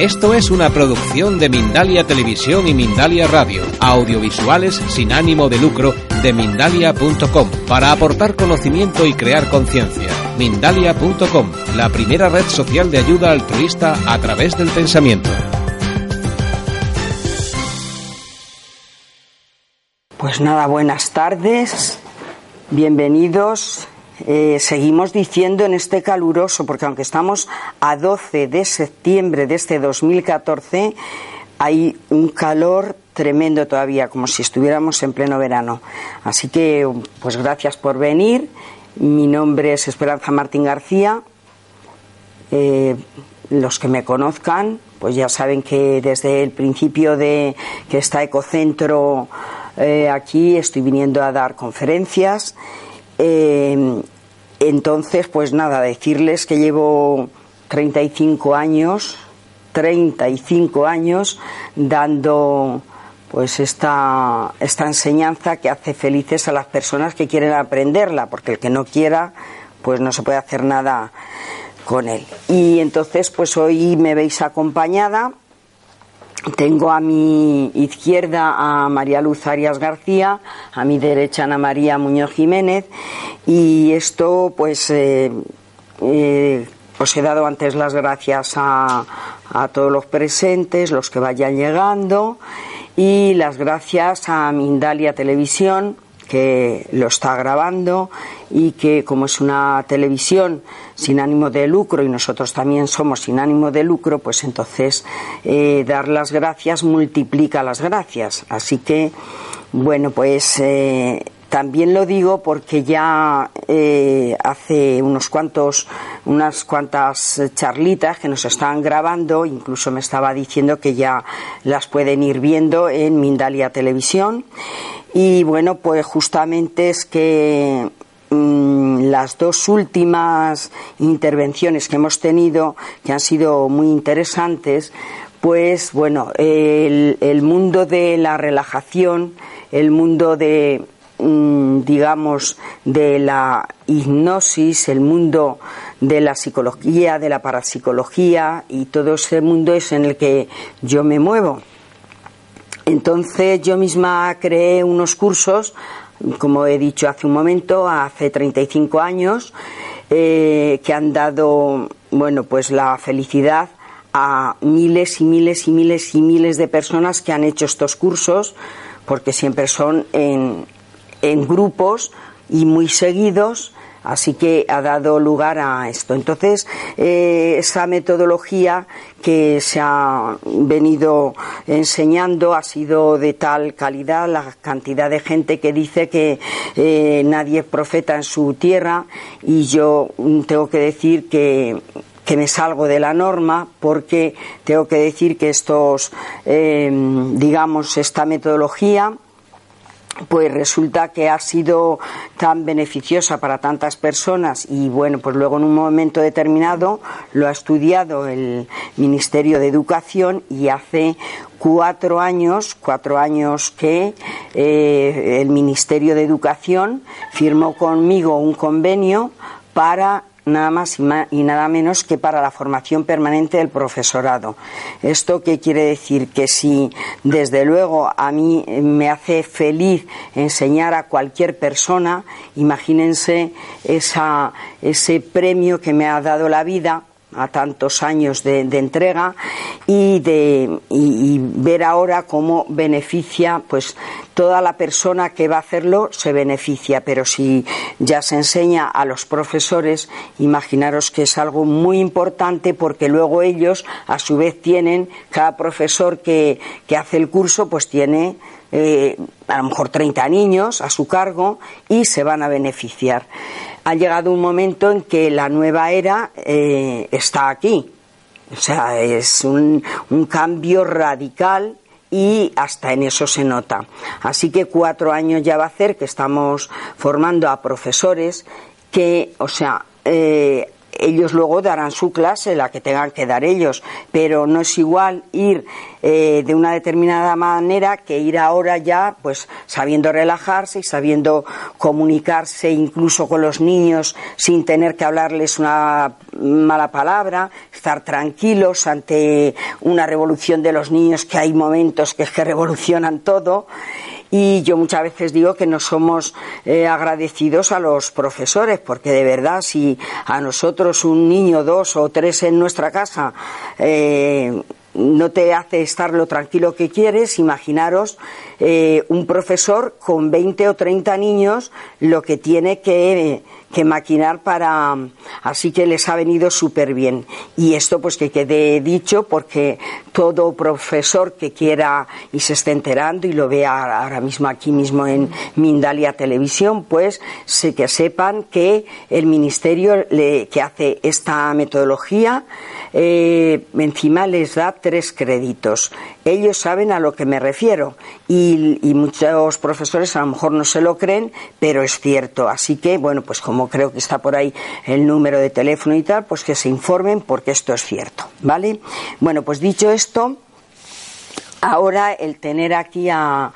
Esto es una producción de Mindalia Televisión y Mindalia Radio, audiovisuales sin ánimo de lucro de mindalia.com, para aportar conocimiento y crear conciencia. Mindalia.com, la primera red social de ayuda altruista a través del pensamiento. Pues nada, buenas tardes, bienvenidos eh, seguimos diciendo en este caluroso, porque aunque estamos a 12 de septiembre de este 2014, hay un calor tremendo todavía, como si estuviéramos en pleno verano. Así que, pues gracias por venir. Mi nombre es Esperanza Martín García. Eh, los que me conozcan, pues ya saben que desde el principio de que está Ecocentro eh, aquí estoy viniendo a dar conferencias entonces, pues nada, decirles que llevo 35 años, 35 años dando pues esta, esta enseñanza que hace felices a las personas que quieren aprenderla, porque el que no quiera, pues no se puede hacer nada con él. Y entonces, pues hoy me veis acompañada tengo a mi izquierda a María Luz Arias García, a mi derecha Ana María Muñoz Jiménez y esto pues eh, eh, os he dado antes las gracias a, a todos los presentes, los que vayan llegando y las gracias a Mindalia Televisión que lo está grabando y que como es una televisión sin ánimo de lucro y nosotros también somos sin ánimo de lucro, pues entonces eh, dar las gracias multiplica las gracias. Así que, bueno, pues eh, también lo digo porque ya eh, hace unos cuantos, unas cuantas charlitas que nos están grabando, incluso me estaba diciendo que ya las pueden ir viendo en Mindalia Televisión. Y bueno, pues justamente es que mm, las dos últimas intervenciones que hemos tenido, que han sido muy interesantes, pues bueno, el, mundo de la relajación, el mundo de, digamos, de la hipnosis, el mundo de la psicología, de la parapsicología y todo ese mundo es en el que yo me muevo. Entonces yo misma creé unos cursos, como he dicho hace un momento, hace 35 años, eh, que han dado, bueno, pues la felicidad a miles y miles y miles y miles de personas que han hecho estos cursos, porque siempre son en, en grupos y muy seguidos Así que ha dado lugar a esto. Entonces, eh, esa metodología que se ha venido enseñando ha sido de tal calidad, la cantidad de gente que dice que eh, nadie es profeta en su tierra y yo tengo que decir que que me salgo de la norma porque tengo que decir que estos, eh, digamos, esta metodología pues resulta que ha sido tan beneficiosa para tantas personas y bueno, pues luego en un momento determinado lo ha estudiado el Ministerio de Educación y hace cuatro años, cuatro años que eh, el Ministerio de Educación firmó conmigo un convenio para nada más y nada menos que para la formación permanente del profesorado. ¿Esto qué quiere decir? Que si desde luego a mí me hace feliz enseñar a cualquier persona, imagínense esa, ese premio que me ha dado la vida a tantos años de, entrega y de y, ver ahora cómo beneficia pues toda la persona que va a hacerlo se beneficia. Pero si ya se enseña a los profesores imaginaros que es algo muy importante porque luego ellos a su vez tienen cada profesor que, que hace el curso pues tiene eh, a lo mejor 30 niños a su cargo y se van a beneficiar ha llegado un momento en que la nueva era eh, está aquí. O sea, es un, un cambio radical y hasta en eso se nota. Así que cuatro años ya va a hacer que estamos formando a profesores que, o sea, eh, ellos luego darán su clase, la que tengan que dar ellos, pero no es igual ir eh, de una determinada manera que ir ahora ya, pues sabiendo relajarse y sabiendo comunicarse incluso con los niños sin tener que hablarles una mala palabra, estar tranquilos ante una revolución de los niños que hay momentos que es que revolucionan todo y yo muchas veces digo que no somos eh, agradecidos a los profesores, porque de verdad si a nosotros un niño, dos o tres en nuestra casa eh, no te hace estar lo tranquilo que quieres, imaginaros eh, un profesor con 20 o 30 niños lo que tiene que, que maquinar para... Así que les ha venido súper bien. Y esto pues que quede dicho porque todo profesor que quiera y se esté enterando y lo vea ahora mismo aquí mismo en Mindalia Televisión, pues sé que sepan que el Ministerio le, que hace esta metodología eh, encima les da tres créditos. Ellos saben a lo que me refiero y, y, muchos profesores a lo mejor no se lo creen, pero es cierto. Así que, bueno, pues como creo que está por ahí el número de teléfono y tal, pues que se informen porque esto es cierto, ¿vale? Bueno, pues dicho esto, Ahora el tener aquí a,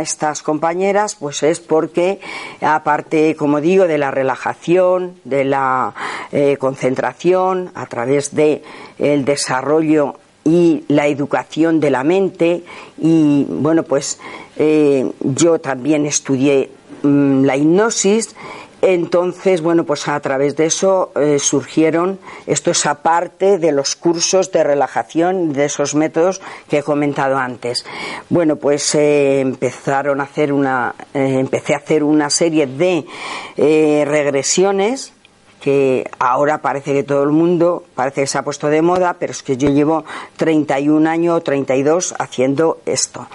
estas compañeras, pues es porque, aparte, como digo, de la relajación, de la eh, concentración, a través de el desarrollo y la educación de la mente, y bueno, pues eh, yo también estudié mmm, la hipnosis entonces, bueno, pues a través de eso eh, surgieron, esto es aparte de los cursos de relajación, de esos métodos que he comentado antes. Bueno, pues eh, empezaron a hacer una, eh, empecé a hacer una serie de regresiones que ahora parece que todo el mundo parece que se ha puesto de moda, pero es que yo llevo 31 años o 32 haciendo esto.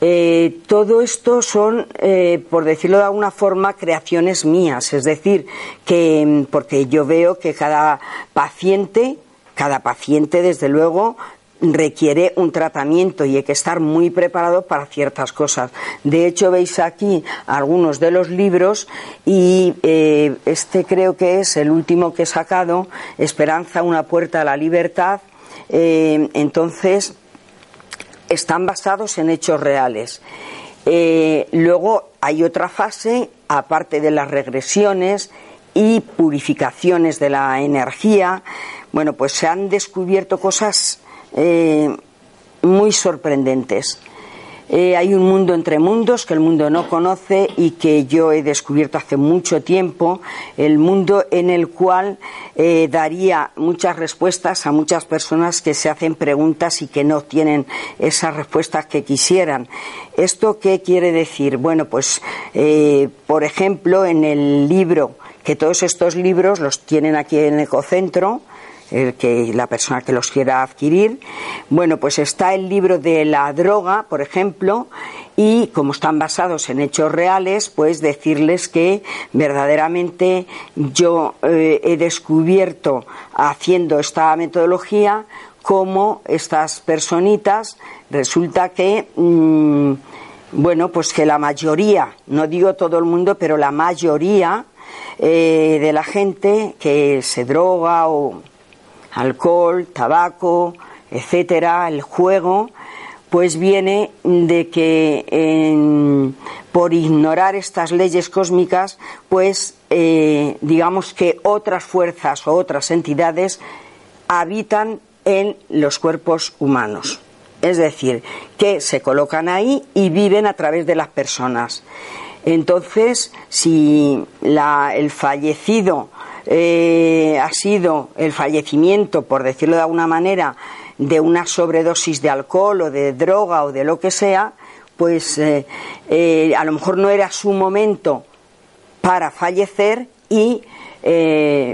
Eh, todo esto son, eh, por decirlo de alguna forma, creaciones mías, es decir, que mm, porque yo veo que cada paciente, cada paciente, desde luego, requiere un tratamiento y hay que estar muy preparado para ciertas cosas. De hecho, veis aquí algunos de los libros y eh, este creo que es el último que he sacado, Esperanza, una puerta a la libertad. Eh, entonces, están basados en hechos reales. Eh, luego hay otra fase, aparte de las regresiones y purificaciones de la energía. Bueno, pues se han descubierto cosas eh, muy sorprendentes. Eh, hay un mundo entre mundos que el mundo no conoce y que yo he descubierto hace mucho tiempo, el mundo en el cual eh, daría muchas respuestas a muchas personas que se hacen preguntas y que no tienen esas respuestas que quisieran. ¿Esto qué quiere decir? Bueno, pues, por ejemplo, en el libro, que todos estos libros los tienen aquí en Ecocentro, el que la persona que los quiera adquirir. Bueno, pues está el libro de la droga, por ejemplo, y como están basados en hechos reales, pues decirles que verdaderamente yo eh, he descubierto haciendo esta metodología cómo estas personitas resulta que mmm, bueno, pues que la mayoría, no digo todo el mundo, pero la mayoría eh, de la gente que se droga o alcohol, tabaco, etcétera, el juego, pues viene de que por ignorar estas leyes cósmicas, pues eh, digamos que otras fuerzas o otras entidades habitan en los cuerpos humanos. Es decir, que se colocan ahí y viven a través de las personas. Entonces, si la, el fallecido eh, ha sido el fallecimiento, por decirlo de alguna manera, de una sobredosis de alcohol o de droga o de lo que sea, pues eh, eh, a lo mejor no era su momento para fallecer y,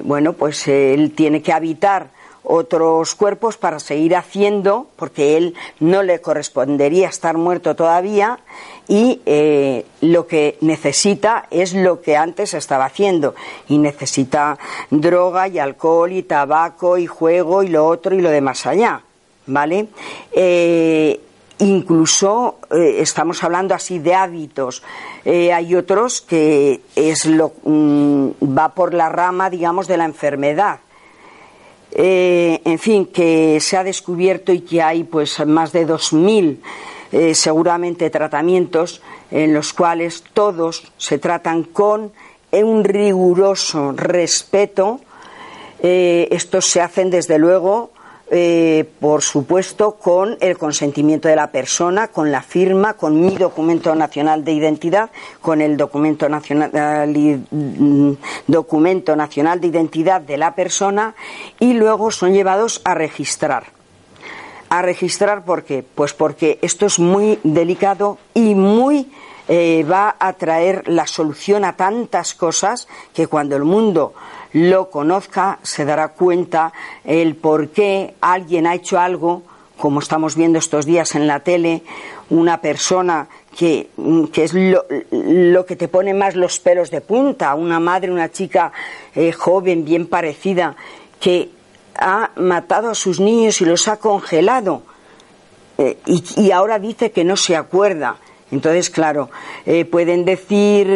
bueno, pues él tiene que habitar otros cuerpos para seguir haciendo, porque él no le correspondería estar muerto todavía, y eh, lo que necesita es lo que antes estaba haciendo, y necesita droga y alcohol y tabaco y juego y lo otro y lo de más allá, ¿vale? Eh, incluso eh, estamos hablando así de hábitos. hay otros que es lo, mm, va por la rama, digamos, de la enfermedad. Eh, en fin, que se ha descubierto y que hay pues más de 2.000 eh, seguramente tratamientos en los cuales todos se tratan con un riguroso respeto. Eh, estos se hacen desde luego eh, por supuesto, con el consentimiento de la persona, con la firma, con mi documento nacional de identidad, con el documento nacional, mm, documento nacional de identidad de la persona y luego son llevados a registrar. A registrar, ¿por qué? Pues porque esto es muy delicado y muy eh, va a traer la solución a tantas cosas que cuando el mundo lo conozca, se dará cuenta el por qué alguien ha hecho algo, como estamos viendo estos días en la tele, una persona que, es lo, que te pone más los pelos de punta, una madre, una chica eh, joven, bien parecida, que ha matado a sus niños y los ha congelado. Eh, y, ahora dice que no se acuerda. Entonces, claro, eh, pueden decir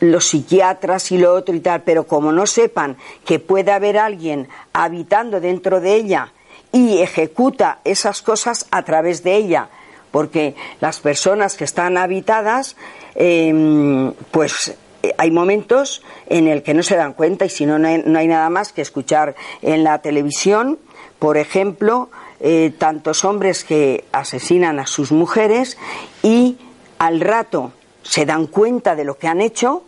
los psiquiatras y lo otro y tal, pero como no sepan que puede haber alguien habitando dentro de ella y ejecuta esas cosas a través de ella, porque las personas que están habitadas, pues eh, hay momentos en el que no se dan cuenta y si no, no hay, nada más que escuchar en la televisión, por ejemplo, eh, tantos hombres que asesinan a sus mujeres y al rato se dan cuenta de lo que han hecho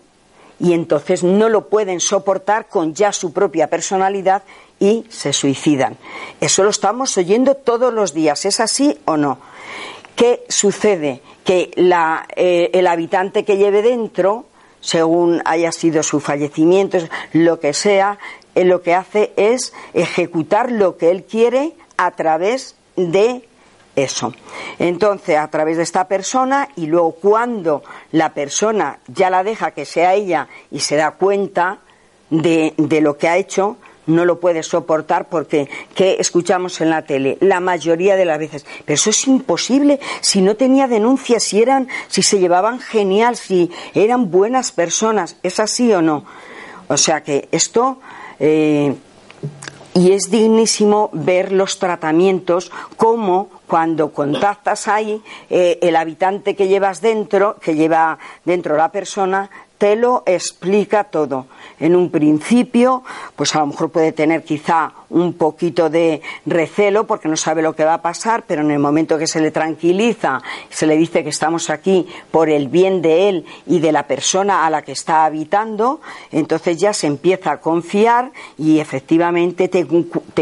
y entonces no lo pueden soportar con ya su propia personalidad y se suicidan. Eso lo estamos oyendo todos los días, ¿es así o no? ¿Qué sucede? Que eh, el habitante que lleve dentro, según haya sido su fallecimiento, lo que sea, eh, lo que hace es ejecutar lo que él quiere a través de eso. Entonces, a través de esta persona y luego cuando la persona ya la deja que sea ella y se da cuenta de, de lo que ha hecho, no lo puede soportar porque ¿qué escuchamos en la tele? La mayoría de las veces. Pero eso es imposible si no tenía denuncias, si eran, si se llevaban genial, si eran buenas personas. ¿Es así o no? O sea que esto eh, y es dignísimo ver los tratamientos como cuando contactas ahí eh, el habitante que llevas dentro, que lleva dentro la persona, te lo explica todo. En un principio, pues a lo mejor puede tener quizá un poquito de recelo porque no sabe lo que va a pasar, pero en el momento que se le tranquiliza, se le dice que estamos aquí por el bien de él y de la persona a la que está habitando, entonces ya se empieza a confiar y efectivamente te,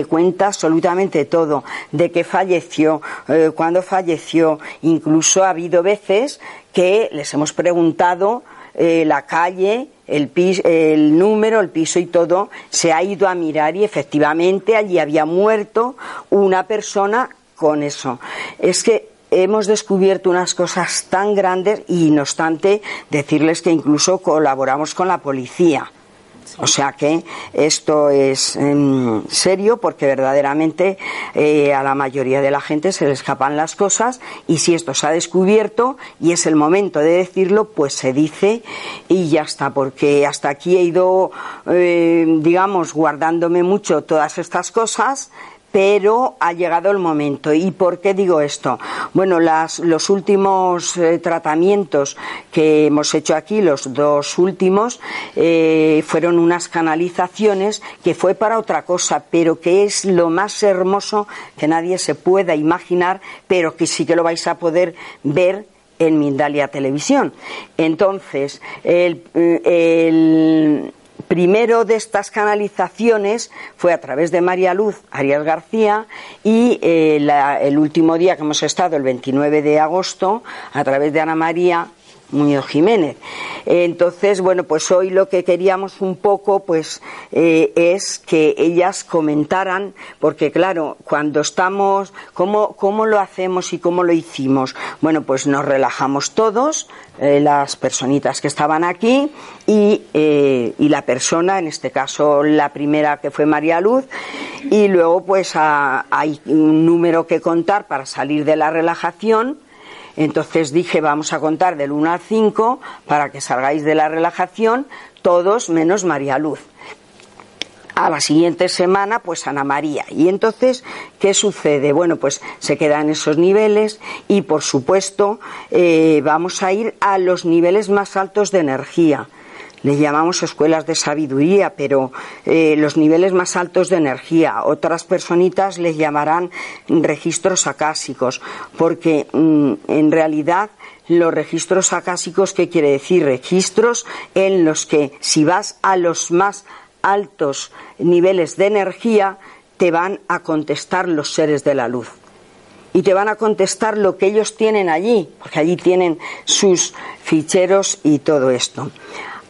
cuenta absolutamente todo, de que falleció, eh, cuando falleció, incluso ha habido veces que les hemos preguntado eh, la calle, el, el número, el piso y todo, se ha ido a mirar y efectivamente allí había muerto una persona con eso. Es que hemos descubierto unas cosas tan grandes y no obstante decirles que incluso colaboramos con la policía. O sea que esto es em, serio porque verdaderamente eh, a la mayoría de la gente se le escapan las cosas y si esto se ha descubierto y es el momento de decirlo, pues se dice y ya está, porque hasta aquí he ido, eh, digamos, guardándome mucho todas estas cosas pero ha llegado el momento. ¿Y por qué digo esto? Bueno, los últimos eh, tratamientos que hemos hecho aquí, los dos últimos, eh, fueron unas canalizaciones que fue para otra cosa, pero que es lo más hermoso que nadie se pueda imaginar, pero que sí que lo vais a poder ver en Mindalia Televisión. Entonces, el primero de estas canalizaciones fue a través de María Luz Arias García y eh, el último día que hemos estado, el 29 de agosto, a través de Ana María Muñoz Jiménez. Entonces, bueno, pues hoy lo que queríamos un poco, pues, eh, es que ellas comentaran, porque claro, cuando estamos, ¿cómo, ¿cómo lo hacemos y cómo lo hicimos? Bueno, pues nos relajamos todos, eh, las personitas que estaban aquí y, eh, y, la persona, en este caso la primera que fue María Luz, y luego pues hay un número que contar para salir de la relajación entonces dije, vamos a contar del 1 al 5 para que salgáis de la relajación todos menos María Luz. A la siguiente semana, pues Ana María. Y entonces, ¿qué sucede? Bueno, pues se quedan esos niveles y, por supuesto, eh, vamos a ir a los niveles más altos de energía le llamamos escuelas de sabiduría, pero eh, los niveles más altos de energía. Otras personitas les llamarán registros acásicos, porque mm, en realidad los registros acásicos, ¿qué quiere decir? Registros en los que si vas a los más altos niveles de energía, te van a contestar los seres de la luz y te van a contestar lo que ellos tienen allí, porque allí tienen sus ficheros y todo esto.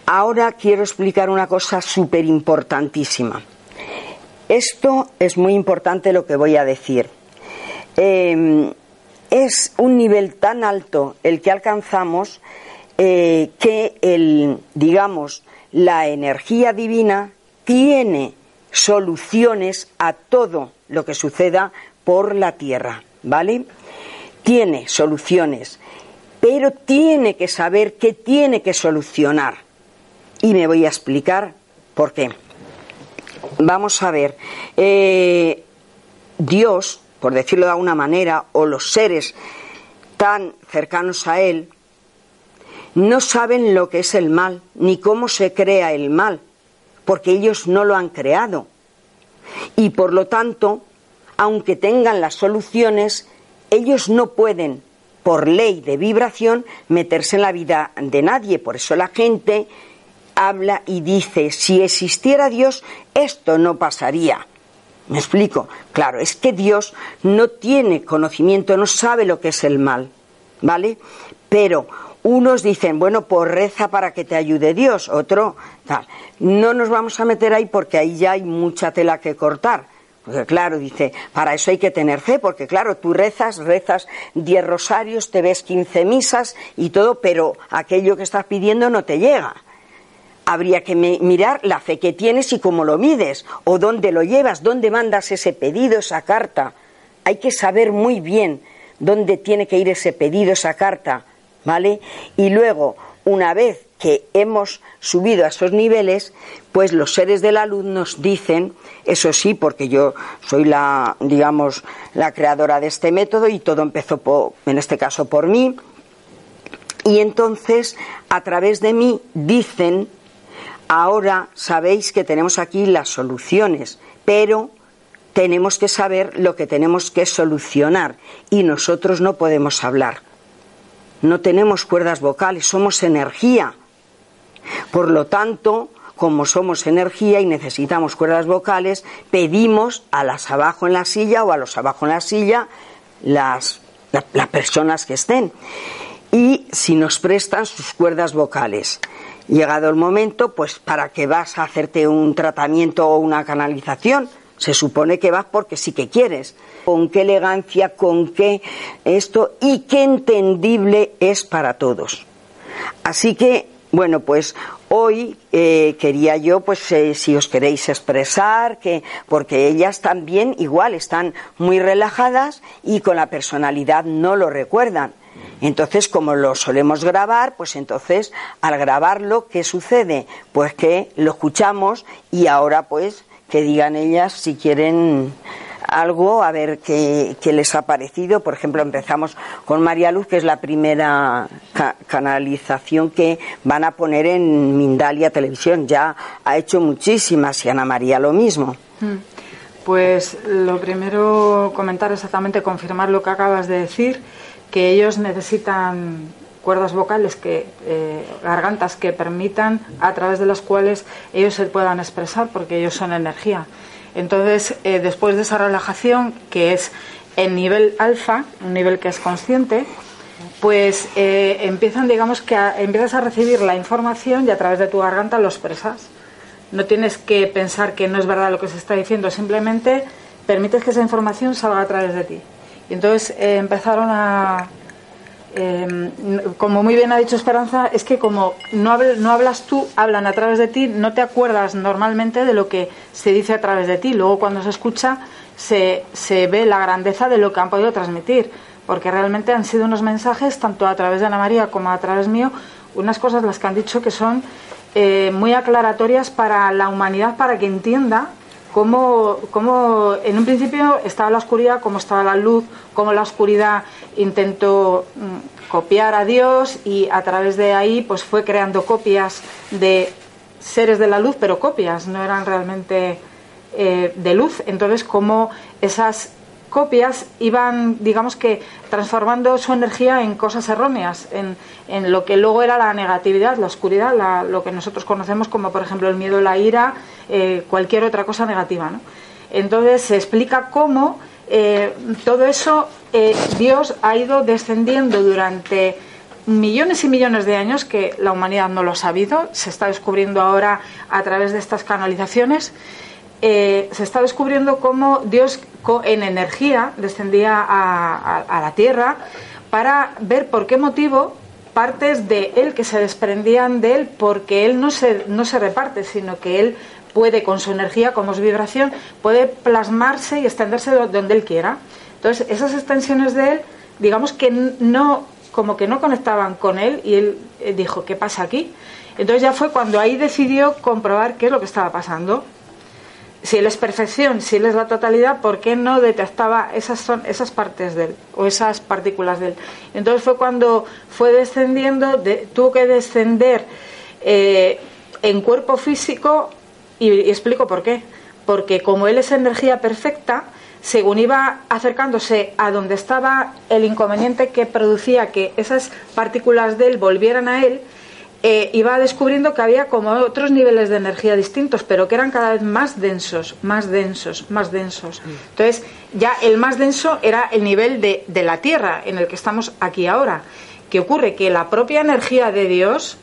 Ahora quiero explicar una cosa súper importantísima. Esto es muy importante lo que voy a decir. Em, es un nivel tan alto el que alcanzamos eh, que el, digamos, la energía divina tiene soluciones a todo lo que suceda por la tierra, ¿vale? Tiene soluciones, pero tiene que saber qué tiene que solucionar. Y me voy a explicar por qué. Vamos a ver, eh, Dios, por decirlo de alguna manera, o los seres tan cercanos a Él, no saben lo que es el mal, ni cómo se crea el mal, porque ellos no lo han creado. Y por lo tanto, aunque tengan las soluciones, ellos no pueden, por ley de vibración, meterse en la vida de nadie. Por eso la gente habla y dice, si existiera Dios, esto no pasaría. ¿Me explico? Claro, es que Dios no tiene conocimiento, no sabe lo que es el mal, ¿vale? Pero unos dicen, bueno, pues reza para que te ayude Dios, otro tal. No nos vamos a meter ahí porque ahí ya hay mucha tela que cortar. Porque claro, dice, para eso hay que tener fe, porque claro, tú rezas, rezas diez rosarios, te ves quince misas y todo, pero aquello que estás pidiendo no te llega habría que mirar la fe que tienes y cómo lo mides, o dónde lo llevas, dónde mandas ese pedido, esa carta. Hay que saber muy bien dónde tiene que ir ese pedido, esa carta, ¿vale? Y luego, una vez que hemos subido a esos niveles, pues los seres de la luz nos dicen, eso sí, porque yo soy la, digamos, la creadora de este método y todo empezó, por, en este caso, por mí, y entonces, a través de mí, dicen Ahora sabéis que tenemos aquí las soluciones, pero tenemos que saber lo que tenemos que solucionar y nosotros no podemos hablar. No tenemos cuerdas vocales, somos energía. Por lo tanto, como somos energía y necesitamos cuerdas vocales, pedimos a las abajo en la silla o a los abajo en la silla las, las personas que estén. Y si nos prestan sus cuerdas vocales. Llegado el momento, pues para qué vas a hacerte un tratamiento o una canalización, se supone que vas porque sí que quieres. Con qué elegancia, con qué esto y qué entendible es para todos. Así que, bueno, pues hoy eh, quería yo, pues eh, si os queréis expresar, que porque ellas también igual están muy relajadas y con la personalidad no lo recuerdan. Entonces, como lo solemos grabar, pues entonces al grabarlo, ¿qué sucede? Pues que lo escuchamos y ahora pues que digan ellas si quieren algo, a ver qué, les ha parecido. Por ejemplo, empezamos con María Luz, que es la primera canalización que van a poner en Mindalia Televisión. Ya ha hecho muchísimas y Ana María lo mismo. Mm. Pues lo primero comentar exactamente, confirmar lo que acabas de decir que ellos necesitan cuerdas vocales que eh, gargantas que permitan a través de las cuales ellos se puedan expresar porque ellos son energía entonces eh, después de esa relajación que es en nivel alfa un nivel que es consciente pues eh, empiezan, digamos que empiezas a recibir la información y a través de tu garganta lo expresas. No tienes que pensar que no es verdad lo que se está diciendo, simplemente permites que esa información salga a través de ti. Y entonces eh, empezaron a, eh, como muy bien ha dicho Esperanza, es que como no, no hablas tú, hablan a través de ti, no te acuerdas normalmente de lo que se dice a través de ti. Luego cuando se escucha se, se ve la grandeza de lo que han podido transmitir, porque realmente han sido unos mensajes, tanto a través de Ana María como a través mío, unas cosas las que han dicho que son eh, muy aclaratorias para la humanidad, para que entienda cómo, cómo, en un principio estaba la oscuridad, cómo estaba la luz, cómo la oscuridad intentó mm, copiar a Dios y a través de ahí pues fue creando copias de seres de la luz, pero copias, no eran realmente eh, de luz. Entonces, cómo esas copias iban, digamos que, transformando su energía en cosas erróneas, en, en lo que luego era la negatividad, la oscuridad, lo que nosotros conocemos como, por ejemplo, el miedo, la ira, eh, cualquier otra cosa negativa. Entonces se explica cómo eh, todo eso eh, Dios ha ido descendiendo durante millones y millones de años que la humanidad no lo ha sabido, se está descubriendo ahora a través de estas canalizaciones. Se está descubriendo cómo Dios en energía descendía a, la tierra para ver por qué motivo partes de él que se desprendían de él porque él no se, no se reparte, sino que él puede con su energía, como es vibración, puede plasmarse y extenderse donde él quiera. Entonces, esas extensiones de él, digamos que no, como que no conectaban con él y él eh, dijo, ¿qué pasa aquí? Entonces ya fue cuando ahí decidió comprobar qué es lo que estaba pasando si él es perfección, si él es la totalidad, ¿por qué no detectaba esas, son, esas partes de él o esas partículas de él? Entonces fue cuando fue descendiendo, tuvo que descender eh, en cuerpo físico y, explico por qué. Porque como él es energía perfecta, según iba acercándose a donde estaba el inconveniente que producía que esas partículas de él volvieran a él, eh, iba descubriendo que había como otros niveles de energía distintos, pero que eran cada vez más densos, más densos, más densos. Entonces, ya el más denso era el nivel de, de la Tierra en el que estamos aquí ahora. ¿Qué ocurre? Que la propia energía de Dios,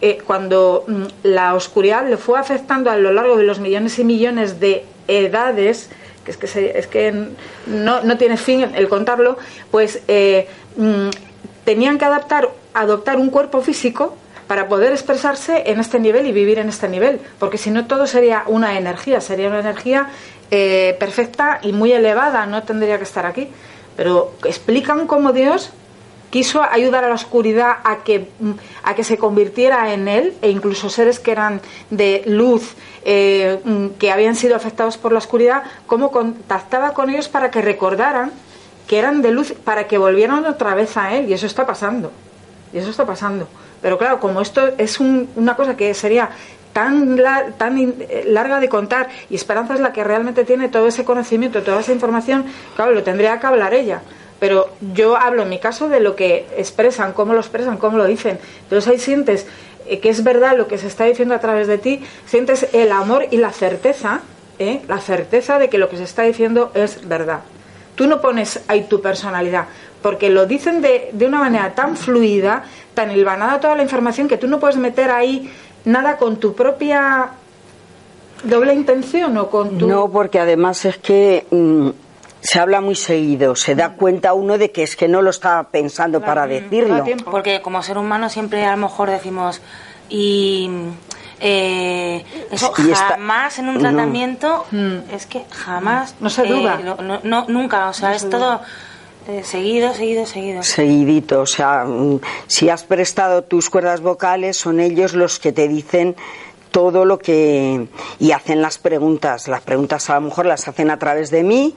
eh, cuando mm, la oscuridad le fue afectando a lo largo de los millones y millones de edades, que es que, es que no, no, tiene fin el contarlo, pues eh, mm, tenían que adaptar, adoptar un cuerpo físico para poder expresarse en este nivel y vivir en este nivel, porque si no todo sería una energía, sería una energía eh, perfecta y muy elevada, no tendría que estar aquí. Pero explican cómo Dios quiso ayudar a la oscuridad a que, a que se convirtiera en él, e incluso seres que eran de luz, eh, que habían sido afectados por la oscuridad, cómo contactaba con ellos para que recordaran que eran de luz, para que volvieran otra vez a él, y eso está pasando. Y eso está pasando. Pero claro, como esto es una cosa que sería tan, tan eh, larga de contar y Esperanza es la que realmente tiene todo ese conocimiento, toda esa información, claro, lo tendría que hablar ella. Pero yo hablo en mi caso de lo que expresan, cómo lo expresan, cómo lo dicen. Entonces ahí sientes eh, que es verdad lo que se está diciendo a través de ti, sientes el amor y la certeza, ¿eh? la certeza de que lo que se está diciendo es verdad. Tú no pones ahí tu personalidad, porque lo dicen de, de una manera tan fluida, tan hilvanada toda la información que tú no puedes meter ahí nada con tu propia doble intención o con tu... No, porque además es que mm, se habla muy seguido, se da cuenta uno de que es que no lo estaba pensando para decirlo. Porque como ser humano siempre a lo mejor decimos y... Eh, eso jamás en un tratamiento es que jamás no se duda. eh, no, nunca o sea es todo eh, seguido, seguido, seguido. Seguidito, o sea, mm, si has prestado tus cuerdas vocales, son ellos los que te dicen todo lo que y hacen las preguntas las preguntas a lo mejor las hacen a través de mí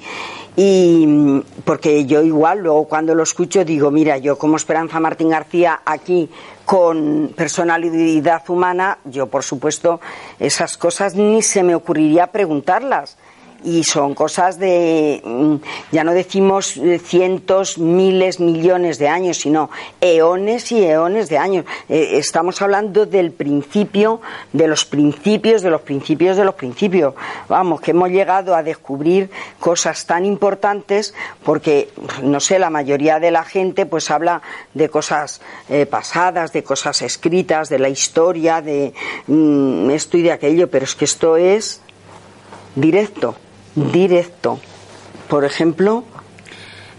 y porque yo igual luego cuando lo escucho digo mira yo como Esperanza Martín García aquí con personalidad humana yo por supuesto esas cosas ni se me ocurriría preguntarlas y son cosas de, mm, ya no decimos cientos, miles, millones de años, sino eones y eones de años. Eh, estamos hablando del principio, de los principios, de los principios, de los principios. Vamos, que hemos llegado a descubrir cosas tan importantes porque, no sé, la mayoría de la gente pues habla de cosas eh, pasadas, de cosas escritas, de la historia, de mm, esto y de aquello, pero es que esto es directo directo. Por ejemplo.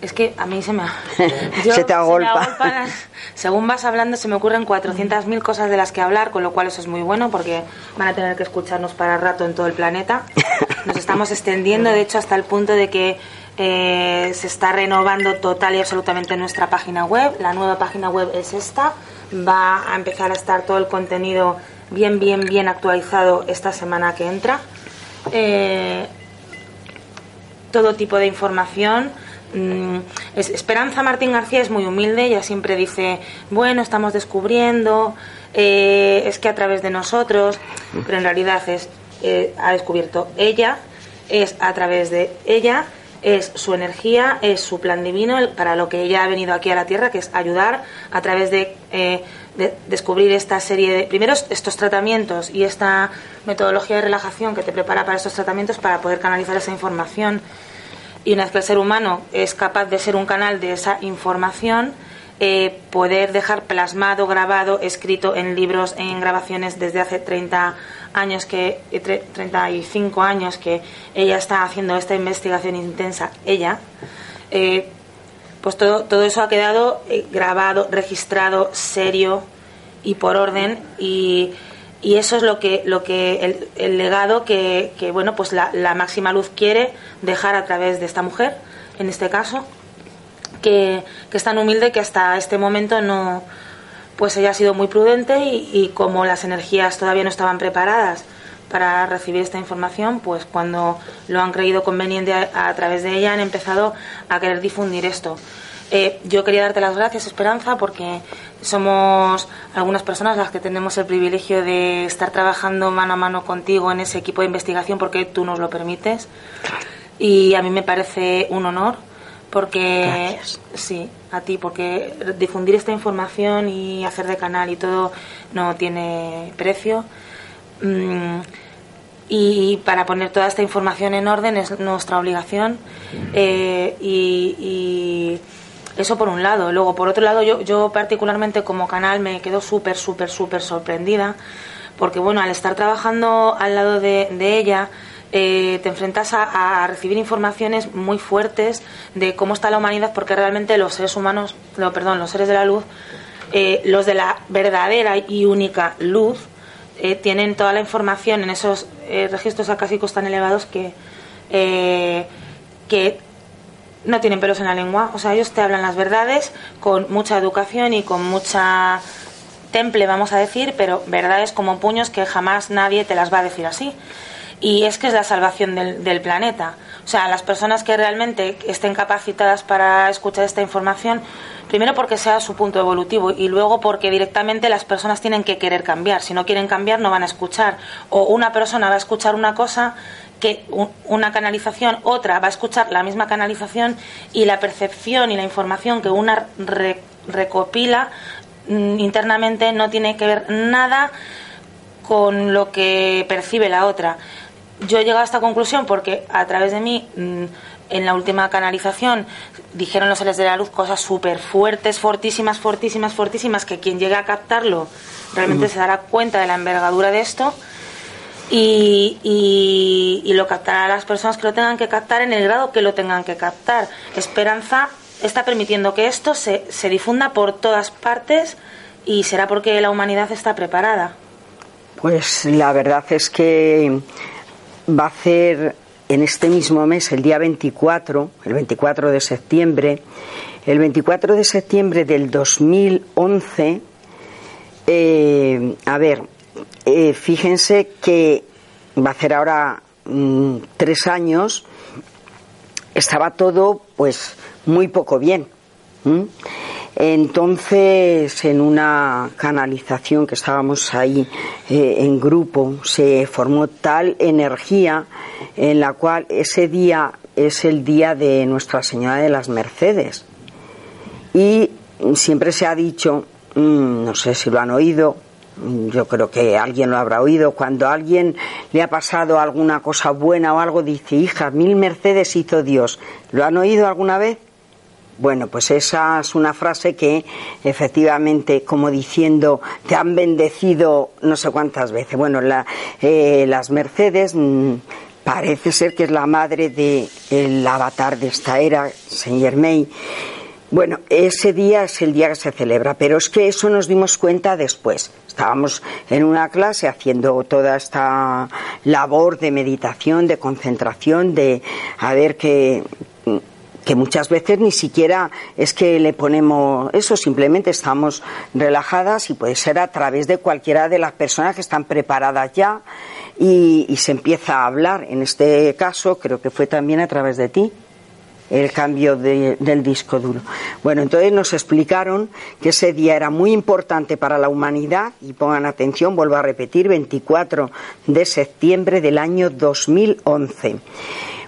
Es que a mí se me, se te agolpa. según vas hablando se me ocurren 400.000 cosas de las que hablar, con lo cual eso es muy bueno porque van a tener que escucharnos para rato en todo el planeta. Nos estamos extendiendo, de hecho, hasta el punto de que eh, se está renovando total y absolutamente nuestra página web. La nueva página web es esta. Va a empezar a estar todo el contenido bien, bien, bien actualizado esta semana que entra. Eh, todo tipo de información. Mm, Esperanza Martín García es muy humilde, ella siempre dice, bueno, estamos descubriendo, eh, es que a través de nosotros, pero en realidad es, eh, ha descubierto ella, es a través de ella, es su energía, es su plan divino para lo que ella ha venido aquí a la Tierra, que es ayudar a través de, eh, de descubrir esta serie de, primero estos tratamientos y esta metodología de relajación que te prepara para estos tratamientos para poder canalizar esa información. Y una vez que el ser humano es capaz de ser un canal de esa información, eh, poder dejar plasmado, grabado, escrito en libros, en grabaciones desde hace 30 años que 35 eh, años que ella está haciendo esta investigación intensa, ella, eh, pues todo, todo eso ha quedado grabado, registrado, serio y por orden y y eso es lo que, lo que el, legado que, bueno, pues la, máxima luz quiere dejar a través de esta mujer, en este caso, que, es tan humilde que hasta este momento no, pues ella ha sido muy prudente y, como las energías todavía no estaban preparadas para recibir esta información, pues cuando lo han creído conveniente a, a través de ella han empezado a querer difundir esto. Eh, yo quería darte las gracias, Esperanza, porque somos algunas personas las que tenemos el privilegio de estar trabajando mano a mano contigo en ese equipo de investigación porque tú nos lo permites. Y a mí me parece un honor porque sí, a ti, porque difundir esta información y hacer de canal y todo no tiene precio. Mm, y para poner toda esta información en orden es nuestra obligación eh, y eso por un lado. Luego, por otro lado, yo, yo particularmente como canal me quedo súper, súper, súper sorprendida porque, bueno, al estar trabajando al lado de, ella, eh, te enfrentas a, recibir informaciones muy fuertes de cómo está la humanidad, porque realmente los seres humanos, no, perdón, los seres de la luz, eh, los de la verdadera y única luz, eh, tienen toda la información en esos registros acásicos tan elevados que, que no tienen pelos en la lengua. O sea, ellos te hablan las verdades con mucha educación y con mucha temple, vamos a decir, pero verdades como puños que jamás nadie te las va a decir así. Y es que es la salvación del, del planeta. O sea, las personas que realmente estén capacitadas para escuchar esta información, primero porque sea su punto evolutivo y luego porque directamente las personas tienen que querer cambiar. Si no quieren cambiar, no van a escuchar. O una persona va a escuchar una cosa que una canalización, otra va a escuchar la misma canalización y la percepción y la información que una recopila mm, internamente no tiene que ver nada con lo que percibe la otra. Yo he llegado a esta conclusión porque a través de mí, mm, en la última canalización, dijeron los seres de la luz cosas súper fuertes, fortísimas, fortísimas, fortísimas, que quien llegue a captarlo realmente se dará cuenta de la envergadura de esto y, y, lo captará a las personas que lo tengan que captar en el grado que lo tengan que captar. Esperanza está permitiendo que esto se, se difunda por todas partes y será porque la humanidad está preparada. Pues la verdad es que va a ser en este mismo mes, el día 24, el 24 de septiembre, el 24 de septiembre del 2011, eh, a ver, eh, fíjense que va a hacer ahora mm, tres años, estaba todo pues muy poco bien. Entonces, en una canalización que estábamos ahí eh, en grupo, se formó tal energía en la cual ese día es el día de Nuestra Señora de las Mercedes. Y siempre se ha dicho, mm, no sé si lo han oído, yo creo que alguien lo habrá oído, cuando alguien le ha pasado alguna cosa buena o algo, dice, hija, mil Mercedes hizo Dios. ¿Lo han oído alguna vez? Bueno, pues esa es una frase que efectivamente, como diciendo, te han bendecido no sé cuántas veces. Bueno, eh, las Mercedes mm, parece ser que es la madre del avatar de esta era, Saint Germain. Bueno, ese día es el día que se celebra, pero es que eso nos dimos cuenta después. Estábamos en una clase haciendo toda esta labor de meditación, de concentración, de a ver qué que muchas veces ni siquiera es que le ponemos eso, simplemente estamos relajadas y puede ser a través de cualquiera de las personas que están preparadas ya y, se empieza a hablar. En este caso creo que fue también a través de ti el cambio del disco duro. Bueno, entonces nos explicaron que ese día era muy importante para la humanidad y pongan atención, vuelvo a repetir, 24 de septiembre del año 2011.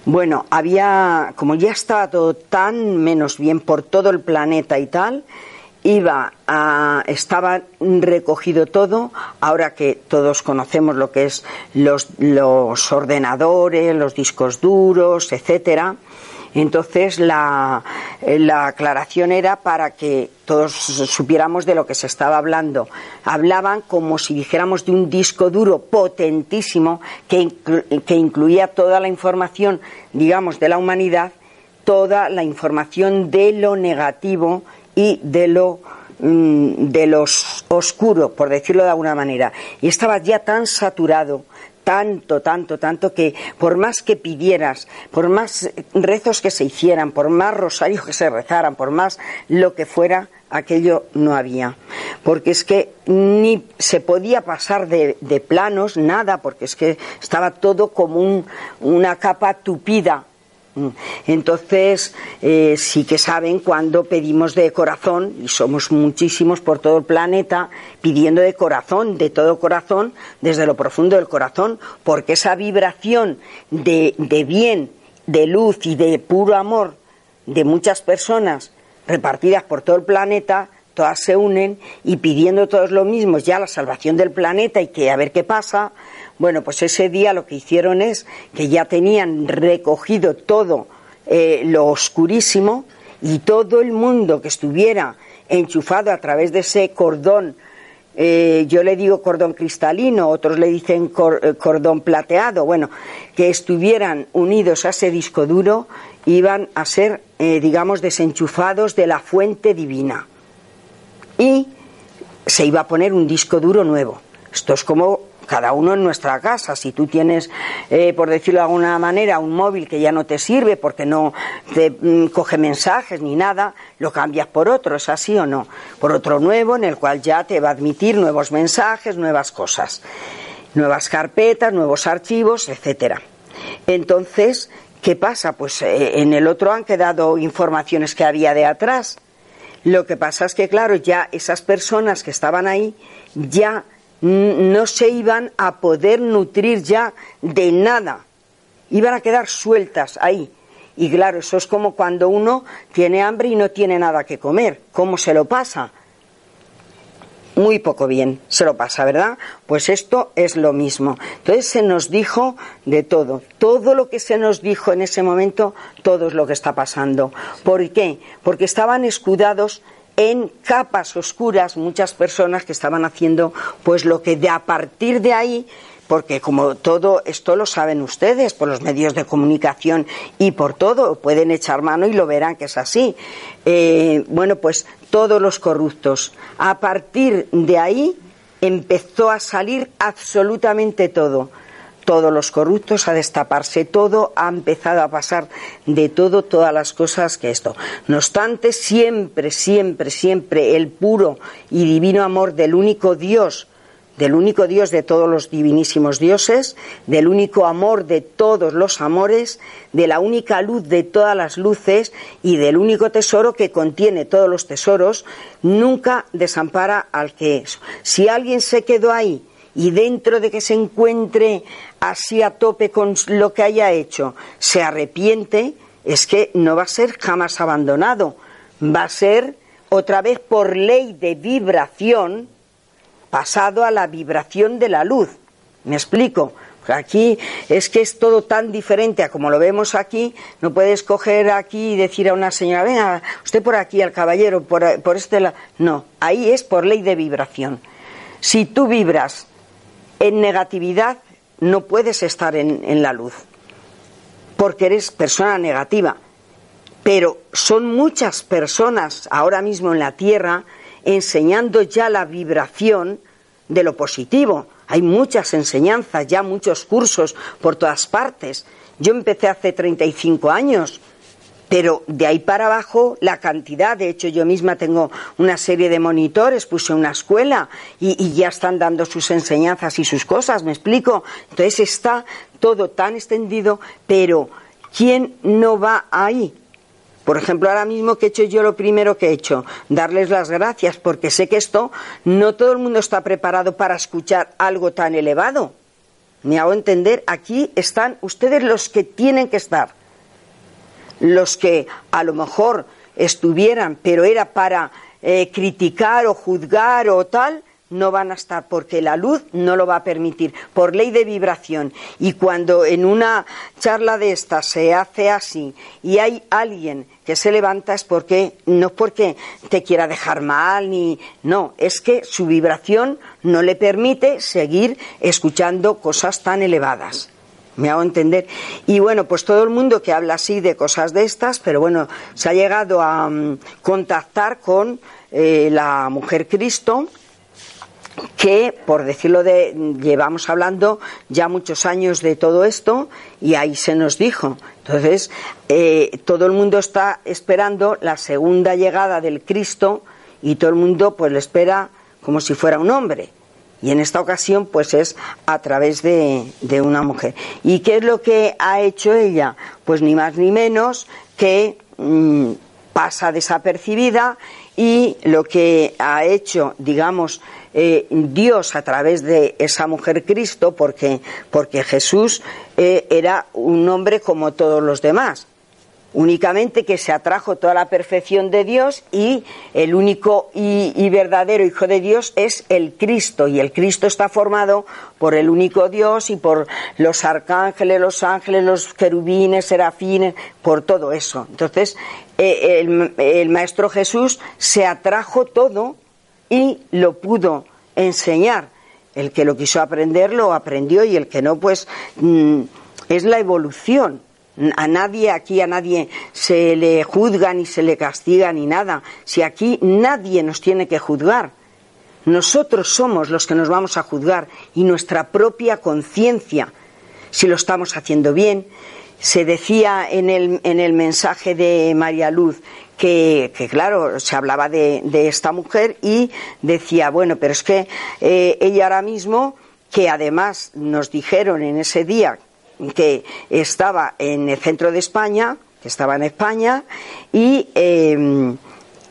Bueno, había, como ya estaba todo tan menos bien por todo el planeta y tal, iba a, estaba recogido todo, ahora que todos conocemos lo que es los, los ordenadores, los discos duros, etcétera, entonces la, la, aclaración era para que todos supiéramos de lo que se estaba hablando. Hablaban como si dijéramos de un disco duro potentísimo que, que incluía toda la información, digamos, de la humanidad, toda la información de lo negativo y de lo mm, de lo oscuro, por decirlo de alguna manera. Y estaba ya tan saturado tanto, tanto, tanto que por más que pidieras, por más rezos que se hicieran, por más rosarios que se rezaran, por más lo que fuera, aquello no había. Porque es que ni se podía pasar de, planos, nada, porque es que estaba todo como una capa tupida. Entonces, eh, sí que saben cuando pedimos de corazón, y somos muchísimos por todo el planeta, pidiendo de corazón, de todo corazón, desde lo profundo del corazón, porque esa vibración de, de bien, de luz y de puro amor de muchas personas repartidas por todo el planeta, todas se unen y pidiendo todos lo mismo, ya la salvación del planeta y que a ver qué pasa, bueno, pues ese día lo que hicieron es que ya tenían recogido todo eh, lo oscurísimo y todo el mundo que estuviera enchufado a través de ese cordón, eh, yo le digo cordón cristalino, otros le dicen eh, cordón plateado, bueno, que estuvieran unidos a ese disco duro, iban a ser, digamos, desenchufados de la fuente divina. Y se iba a poner un disco duro nuevo. Esto es como cada uno en nuestra casa. Si tú tienes, eh, por decirlo de alguna manera, un móvil que ya no te sirve porque no te mm, coge mensajes ni nada, lo cambias por otro, ¿es así o no? Por otro nuevo en el cual ya te va a admitir nuevos mensajes, nuevas cosas, nuevas carpetas, nuevos archivos, etcétera. Entonces, ¿qué pasa? Pues eh, en el otro han quedado informaciones que había de atrás. Lo que pasa es que, claro, ya esas personas que estaban ahí ya no se iban a poder nutrir ya de nada, iban a quedar sueltas ahí. Y claro, eso es como cuando uno tiene hambre y no tiene nada que comer. ¿Cómo se lo pasa? Muy poco bien se lo pasa, ¿verdad? Pues esto es lo mismo. Entonces se nos dijo de todo. Todo lo que se nos dijo en ese momento, todo es lo que está pasando. ¿Por qué? Porque estaban escudados en capas oscuras muchas personas que estaban haciendo pues lo que de a partir de ahí porque como todo esto lo saben ustedes por los medios de comunicación y por todo, pueden echar mano y lo verán que es así. Eh, bueno, pues todos los corruptos. A partir de ahí empezó a salir absolutamente todo todos los corruptos, a destaparse todo, ha empezado a pasar de todo, todas las cosas que esto. No obstante, siempre, siempre, siempre el puro y divino amor del único Dios del único Dios de todos los divinísimos dioses, del único amor de todos los amores, de la única luz de todas las luces y del único tesoro que contiene todos los tesoros, nunca desampara al que es. Si alguien se quedó ahí y dentro de que se encuentre así a tope con lo que haya hecho, se arrepiente, es que no va a ser jamás abandonado, va a ser otra vez por ley de vibración, pasado a la vibración de la luz. ¿Me explico? Aquí es que es todo tan diferente a como lo vemos aquí. No puedes coger aquí y decir a una señora, venga, usted por aquí, al caballero, por, por este lado. No, ahí es por ley de vibración. Si tú vibras en negatividad, no puedes estar en, la luz, porque eres persona negativa. Pero son muchas personas ahora mismo en la Tierra enseñando ya la vibración de lo positivo. Hay muchas enseñanzas, ya muchos cursos por todas partes. Yo empecé hace 35 años, pero de ahí para abajo la cantidad, de hecho yo misma tengo una serie de monitores, puse una escuela y, ya están dando sus enseñanzas y sus cosas, me explico. Entonces está todo tan extendido, pero ¿quién no va ahí? Por ejemplo, ahora mismo que he hecho yo lo primero que he hecho, darles las gracias, porque sé que esto no todo el mundo está preparado para escuchar algo tan elevado. Me hago entender, aquí están ustedes los que tienen que estar. Los que a lo mejor estuvieran, pero era para eh, criticar o juzgar o tal, no van a estar porque la luz no lo va a permitir por ley de vibración. Y cuando en una charla de esta se hace así y hay alguien que se levanta es porque no porque te quiera dejar mal ni no es que su vibración no le permite seguir escuchando cosas tan elevadas me hago entender. Y bueno, pues todo el mundo que habla así de cosas de estas, pero bueno, se ha llegado a um, contactar con eh, la mujer Cristo, que, por decirlo de, llevamos hablando ya muchos años de todo esto y ahí se nos dijo. Entonces, eh, todo el mundo está esperando la segunda llegada del Cristo y todo el mundo pues le espera como si fuera un hombre. Y en esta ocasión pues es a través de, de una mujer. ¿Y qué es lo que ha hecho ella? Pues ni más ni menos que mm, pasa desapercibida y lo que ha hecho, digamos, eh, Dios a través de esa mujer Cristo, porque, porque Jesús eh, era un hombre como todos los demás, únicamente que se atrajo toda la perfección de Dios y el único y, verdadero Hijo de Dios es el Cristo y el Cristo está formado por el único Dios y por los arcángeles, los ángeles, los querubines, serafines, por todo eso. Entonces, eh, el, el Maestro Jesús se atrajo todo y lo pudo enseñar. El que lo quiso aprender lo aprendió y el que no, pues mm, es la evolución. A nadie aquí, a nadie se le juzga ni se le castiga ni nada. Si aquí nadie nos tiene que juzgar. Nosotros somos los que nos vamos a juzgar y nuestra propia conciencia, si lo estamos haciendo bien. Se decía en el, en el mensaje de María Luz que, claro, se hablaba de, esta mujer y decía, bueno, pero es que eh, ella ahora mismo, que además nos dijeron en ese día que estaba en el centro de España, que estaba en España y, em,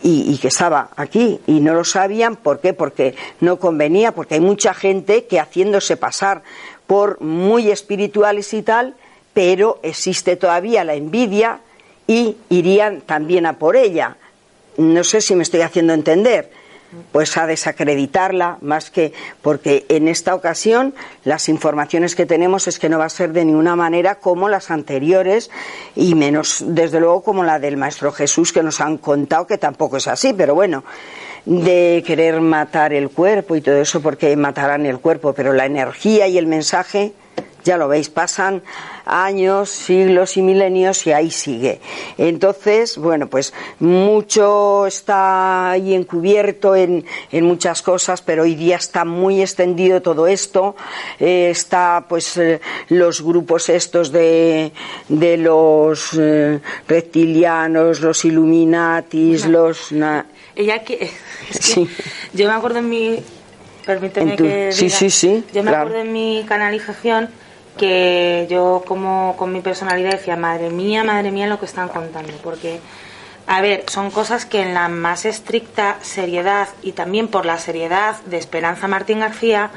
y, y, que estaba aquí y no lo sabían, ¿por qué? Porque no convenía, porque hay mucha gente que haciéndose pasar por muy espirituales y tal, pero existe todavía la envidia, y irían también a por ella. No sé si me estoy haciendo entender. Pues a desacreditarla más que porque en esta ocasión las informaciones que tenemos es que no va a ser de ninguna manera como las anteriores y menos desde luego como la del Maestro Jesús que nos han contado que tampoco es así, pero bueno, de querer matar el cuerpo y todo eso porque matarán el cuerpo, pero la energía y el mensaje ya lo veis, pasan años, siglos y milenios y ahí sigue. Entonces, bueno, pues mucho está ahí encubierto en, en muchas cosas, pero hoy día está muy extendido todo esto. Eh, está, pues, eh, los grupos estos de, de los eh, reptilianos, los Illuminatis, los... Ella que, es que yo me acuerdo en mi permíteme que sí, sí, sí, yo me acuerdo en mi canalización que yo como con mi personalidad decía, madre mía, madre mía lo que están contando, porque, a ver, son cosas que en la más estricta seriedad y también por la seriedad de Esperanza Martín García,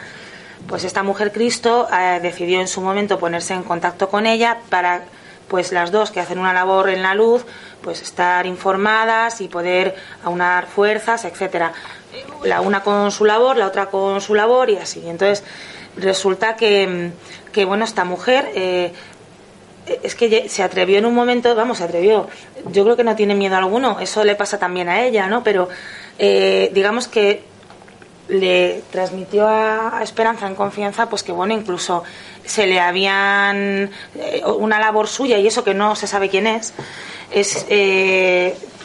pues esta mujer Cristo eh, decidió en su momento ponerse en contacto con ella para pues las dos que hacen una labor en la luz, pues estar informadas y poder aunar fuerzas, etcétera. La una con su labor, la otra con su labor y así. Entonces, resulta que, que bueno, esta mujer eh, es que se atrevió en un momento, vamos, se atrevió. Yo creo que no tiene miedo alguno, eso le pasa también a ella, ¿no? Pero eh, digamos que le transmitió a, Esperanza en confianza, pues que bueno, incluso se le habían eh, una labor suya y eso que no se sabe quién es, es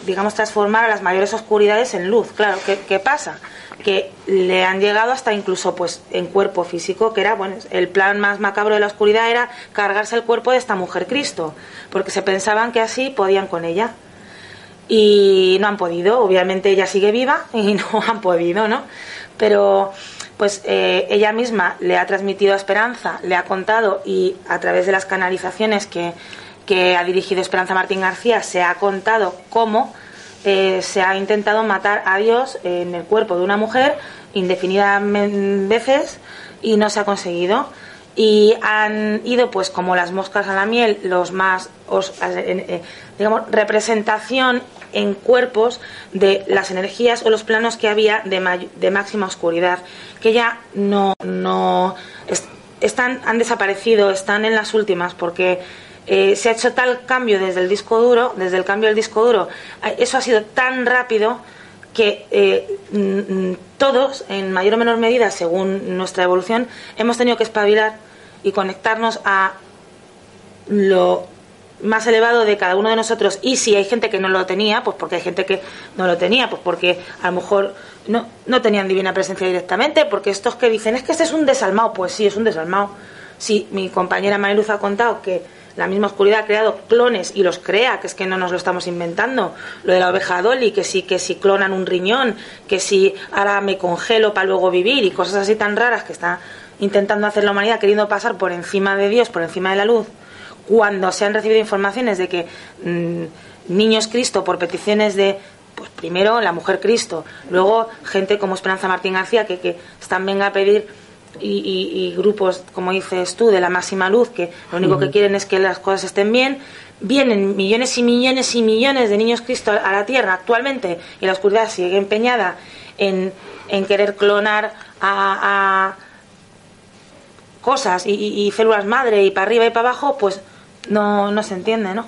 digamos transformar a las mayores oscuridades en luz. Claro, ¿qué, qué pasa? Que le han llegado hasta incluso pues en cuerpo físico, que era, bueno, el plan más macabro de la oscuridad era cargarse el cuerpo de esta mujer Cristo, porque se pensaban que así podían con ella. Y no han podido, obviamente ella sigue viva y no han podido, ¿no? Pero pues eh, ella misma le ha transmitido esperanza, le ha contado y a través de las canalizaciones que, que ha dirigido Esperanza Martín García se ha contado cómo eh, se ha intentado matar a Dios en el cuerpo de una mujer indefinidas veces y no se ha conseguido. Y han ido, pues, como las moscas a la miel, los más, eh, digamos, representación en cuerpos de las energías o los planos que había de, de máxima oscuridad, que ya no, no están, han desaparecido, están en las últimas, porque eh, se ha hecho tal cambio desde el disco duro, desde el cambio del disco duro, eh, eso ha sido tan rápido que eh, mm, mm, todos, en mayor o menor medida, según nuestra evolución, hemos tenido que espabilar y conectarnos a lo más elevado de cada uno de nosotros y si hay gente que no lo tenía, pues porque hay gente que no lo tenía, pues porque a lo mejor no, no tenían divina presencia directamente, porque estos que dicen es que este es un desalmado, pues sí, es un desalmado. Si mi compañera Mariluz ha contado que la misma oscuridad ha creado clones y los crea, que es que no nos lo estamos inventando. Lo de la oveja Dolly, que sí, que si clonan un riñón, que si ahora me congelo para luego vivir y cosas así tan raras que está intentando hacer la humanidad, queriendo pasar por encima de Dios, por encima de la luz, cuando se han recibido informaciones de que mm, niños Cristo, por peticiones de pues primero la mujer Cristo, luego gente como Esperanza Martín García que, que están venga a pedir y, grupos, como dices tú, de la máxima luz, que lo único que quieren es que las cosas estén bien, vienen millones y millones y millones de niños Cristo a la Tierra actualmente y la oscuridad sigue empeñada en, en querer clonar a, cosas y, células madre y para arriba y para abajo, pues no, no se entiende, ¿no?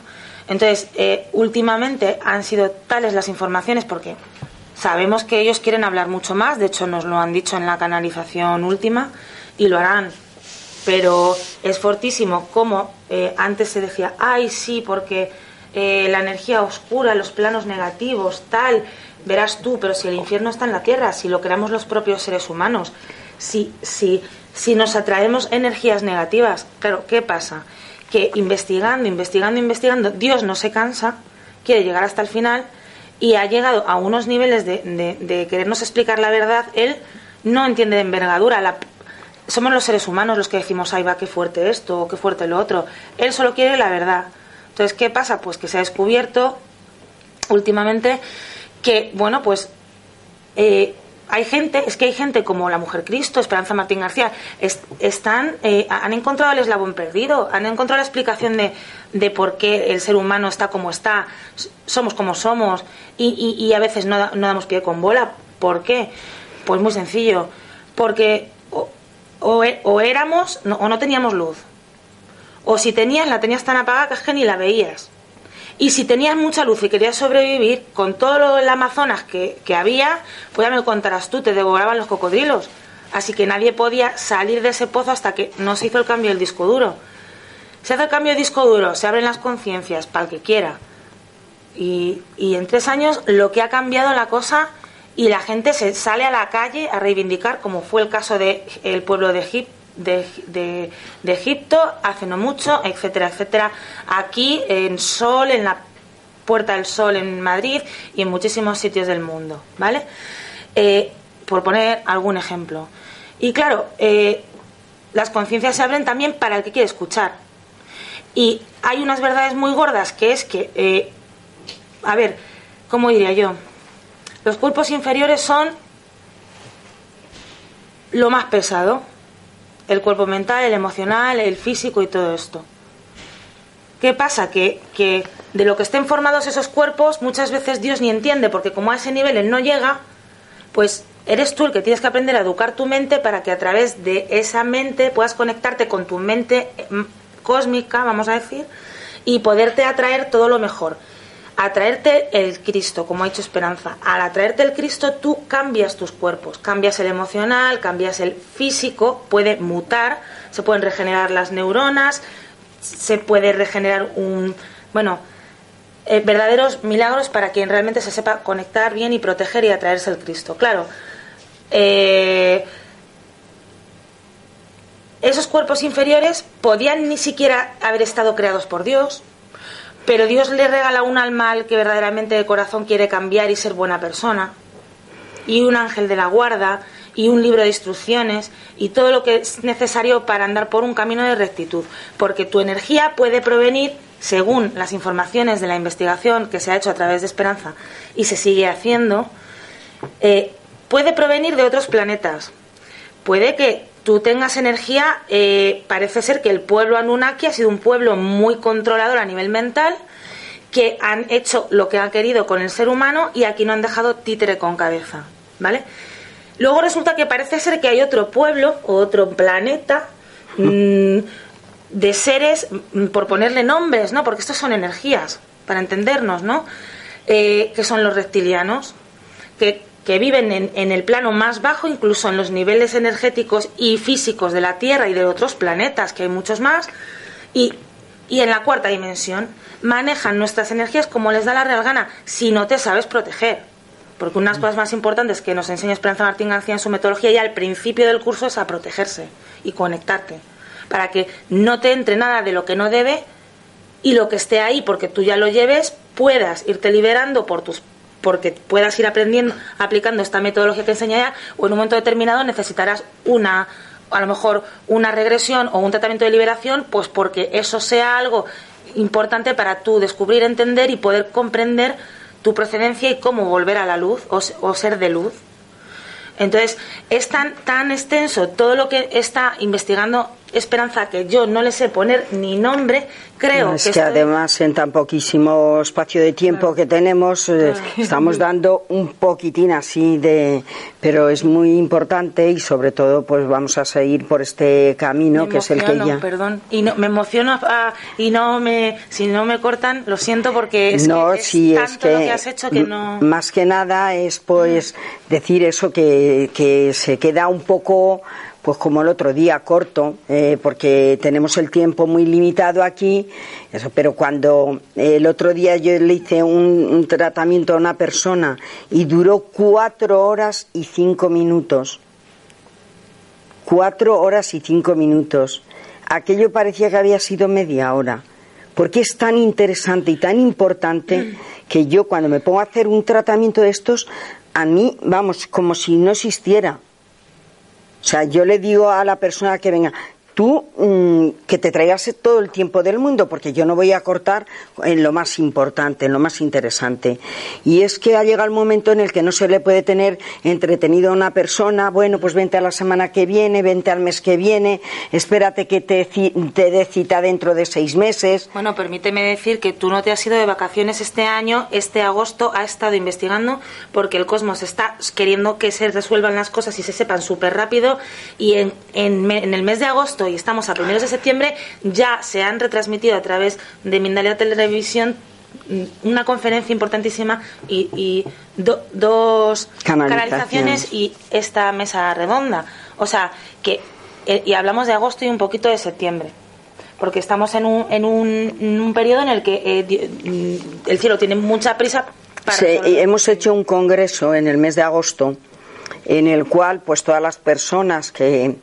Entonces, eh, últimamente han sido tales las informaciones porque Sabemos que ellos quieren hablar mucho más, de hecho nos lo han dicho en la canalización última y lo harán. Pero es fortísimo como eh, antes se decía, ay sí, porque eh, la energía oscura, los planos negativos, tal, verás tú, pero si el infierno está en la tierra, si lo creamos los propios seres humanos, si, si, si nos atraemos energías negativas, claro, ¿qué pasa? Que investigando, investigando, investigando, Dios no se cansa, quiere llegar hasta el final y ha llegado a unos niveles de, querernos explicar la verdad, él no entiende de envergadura. somos los seres humanos los que decimos, ay, va, qué fuerte esto o qué fuerte lo otro. Él solo quiere la verdad. Entonces, ¿qué pasa? Pues que se ha descubierto últimamente que, bueno, pues eh, hay gente, es que hay gente como la Mujer Cristo, Esperanza Martín García, están, eh, han encontrado el eslabón perdido, han encontrado la explicación de, de, por qué el ser humano está como está, somos como somos y, y, a veces no, no, damos pie con bola. ¿Por qué? Pues muy sencillo, porque o, o, éramos o no teníamos luz, o si tenías la tenías tan apagada que es que ni la veías. Y si tenías mucha luz y querías sobrevivir, con todo lo Amazonas que, que había, pues ya me contarás tú, te devoraban los cocodrilos. Así que nadie podía salir de ese pozo hasta que no se hizo el cambio del disco duro. Se hace el cambio de disco duro, se abren las conciencias para el que quiera. Y, y, en tres años lo que ha cambiado la cosa y la gente se sale a la calle a reivindicar, como fue el caso del el pueblo de Egipto de, de, Egipto hace no mucho, etcétera, etcétera. Aquí en Sol, en la Puerta del Sol en Madrid y en muchísimos sitios del mundo, ¿vale? Eh, por poner algún ejemplo. Y claro, eh, las conciencias se abren también para el que quiere escuchar. Y hay unas verdades muy gordas que es que, eh, a ver, ¿cómo diría yo? Los cuerpos inferiores son lo más pesado. El cuerpo mental, el emocional, el físico y todo esto. ¿Qué pasa? Que, que de lo que estén formados esos cuerpos muchas veces Dios ni entiende, porque como a ese nivel él no llega, pues eres tú el que tienes que aprender a educar tu mente para que a través de esa mente puedas conectarte con tu mente mm, cósmica, vamos a decir, y poderte atraer todo lo mejor. Atraerte el Cristo, como ha dicho Esperanza. Al atraerte el Cristo tú cambias tus cuerpos, cambias el emocional, cambias el físico, puede mutar, se pueden regenerar las neuronas, se puede regenerar un, bueno, eh, verdaderos milagros para quien realmente se sepa conectar bien y proteger y atraerse el Cristo. Claro, eh, esos cuerpos inferiores podían ni siquiera haber estado creados por Dios, pero Dios le regala un alma al que verdaderamente de corazón quiere cambiar y ser buena persona, y un ángel de la guarda, y un libro de instrucciones, y todo lo que es necesario para andar por un camino de rectitud, porque tu energía puede provenir, según las informaciones de la investigación que se ha hecho a través de Esperanza y se sigue haciendo, eh, puede provenir de otros planetas. Puede que tú tengas energía, eh, parece ser que el pueblo Anunnaki ha sido un pueblo muy controlador a nivel mental, que han hecho lo que han querido con el ser humano y aquí no han dejado títere con cabeza, ¿vale? Luego resulta que parece ser que hay otro pueblo, otro planeta mm, de seres, mm, por ponerle nombres, ¿no? Porque estos son energías, para entendernos, ¿no? Eh, que son los reptilianos, que que viven en, el plano más bajo, incluso en los niveles energéticos y físicos de la Tierra y de otros planetas, que hay muchos más, y, y en la cuarta dimensión manejan nuestras energías como les da la real gana, si no te sabes proteger. Porque unas cosas más importantes que nos enseña Esperanza Martín García en su metodología y al principio del curso es a protegerse y conectarte, para que no te entre nada de lo que no debe y lo que esté ahí, porque tú ya lo lleves, puedas irte liberando por tus porque puedas ir aprendiendo, aplicando esta metodología que enseña ya, o en un momento determinado necesitarás una, a lo mejor una regresión o un tratamiento de liberación, pues porque eso sea algo importante para tú descubrir, entender y poder comprender tu procedencia y cómo volver a la luz o, o ser de luz. Entonces, es tan, tan extenso todo lo que está investigando Esperanza que yo no le sé poner ni nombre, creo es que, además en tan poquísimo espacio de tiempo que tenemos eh, estamos dando un poquitín así de pero es muy importante y sobre todo pues vamos a seguir por este camino que es el que ya perdón y no me emociono ah, y no me si no me cortan lo siento porque es no que sí es que, lo que has hecho que no más que nada es pues decir eso que, que se queda un poco pues como el otro día, corto, eh, porque tenemos el tiempo muy limitado aquí, eso, pero cuando el otro día yo le hice un, tratamiento a una persona y duró cuatro horas y cinco minutos, cuatro horas y cinco minutos, aquello parecía que había sido media hora, porque es tan interesante y tan importante que yo cuando me pongo a hacer un tratamiento de estos, a mí, vamos, como si no existiera. O sea, yo le digo a la persona que venga, tú mm, que te traigas todo el tiempo del mundo, porque yo no voy a cortar en lo más importante, en lo más interesante. Y es que ha llegado el momento en el que no se le puede tener entretenido a una persona, bueno, pues vente a la semana que viene, vente al mes que viene, espérate que te, te dé cita dentro de seis meses. Bueno, permíteme decir que tú no te has ido de vacaciones este año, este agosto ha estado investigando porque el cosmos está queriendo que se resuelvan las cosas y se sepan súper rápido y en, en el mes de agosto y estamos a primeros de septiembre, ya se han retransmitido a través de Mindalia Televisión mm, una conferencia importantísima y, dos canalizaciones y esta mesa redonda. O sea, que eh, y hablamos de agosto y un poquito de septiembre. Porque estamos en un, en un, periodo en el que eh, mm, el cielo tiene mucha prisa para. Sí, hemos hecho un congreso en el mes de agosto en el cual, pues, todas las personas que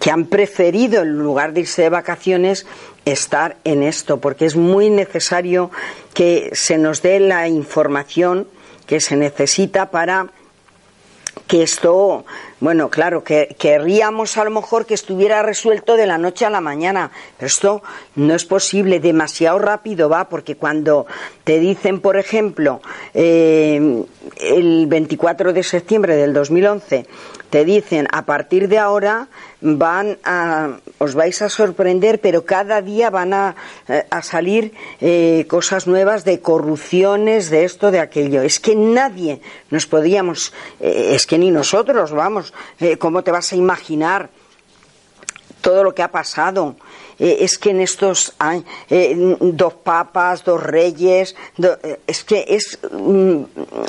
que han preferido en lugar de irse de vacaciones estar en esto, porque es muy necesario que se nos dé la información que se necesita para que esto, bueno, claro, que querríamos a lo mejor que estuviera resuelto de la noche a la mañana, pero esto no es posible, demasiado rápido va, porque cuando te dicen, por ejemplo, eh, el 24 de septiembre del 2011, te dicen a partir de ahora van a, os vais a sorprender, pero cada día van a, eh, salir eh, cosas nuevas de corrupciones, de esto, de aquello. Es que nadie nos podíamos, eh, es que ni nosotros, vamos, ¿cómo te vas a imaginar todo lo que ha pasado? Eh, es que en estos eh, dos papas, dos reyes, eh, es que es mm,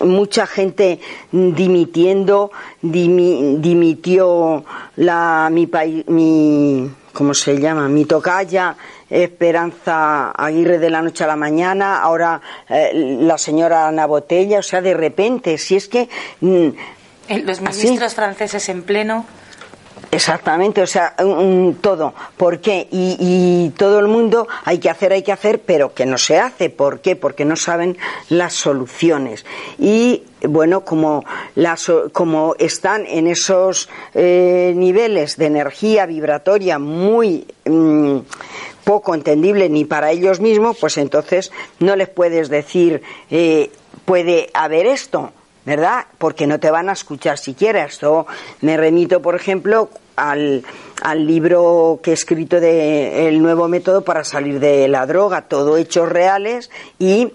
mucha gente dimitiendo, dimitió la mi, mi ¿cómo se llama? Mi tocaya, Esperanza Aguirre de la noche a la mañana, ahora la señora Ana Botella, o sea, de repente, si es que... Mm, los ministros franceses en pleno Exactamente, o sea, todo. ¿Por qué? Y, todo el mundo hay que hacer, hay que hacer, pero que no se hace. ¿Por qué? Porque no saben las soluciones. Y bueno, como, las, como están en esos eh, niveles de energía vibratoria muy mm, poco entendible ni para ellos mismos, pues entonces no les puedes decir, eh, puede haber esto. ¿Verdad? Porque no te van a escuchar siquiera. Esto me remito, por ejemplo, al, al libro que he escrito de El nuevo método para salir de la droga, todo hechos reales y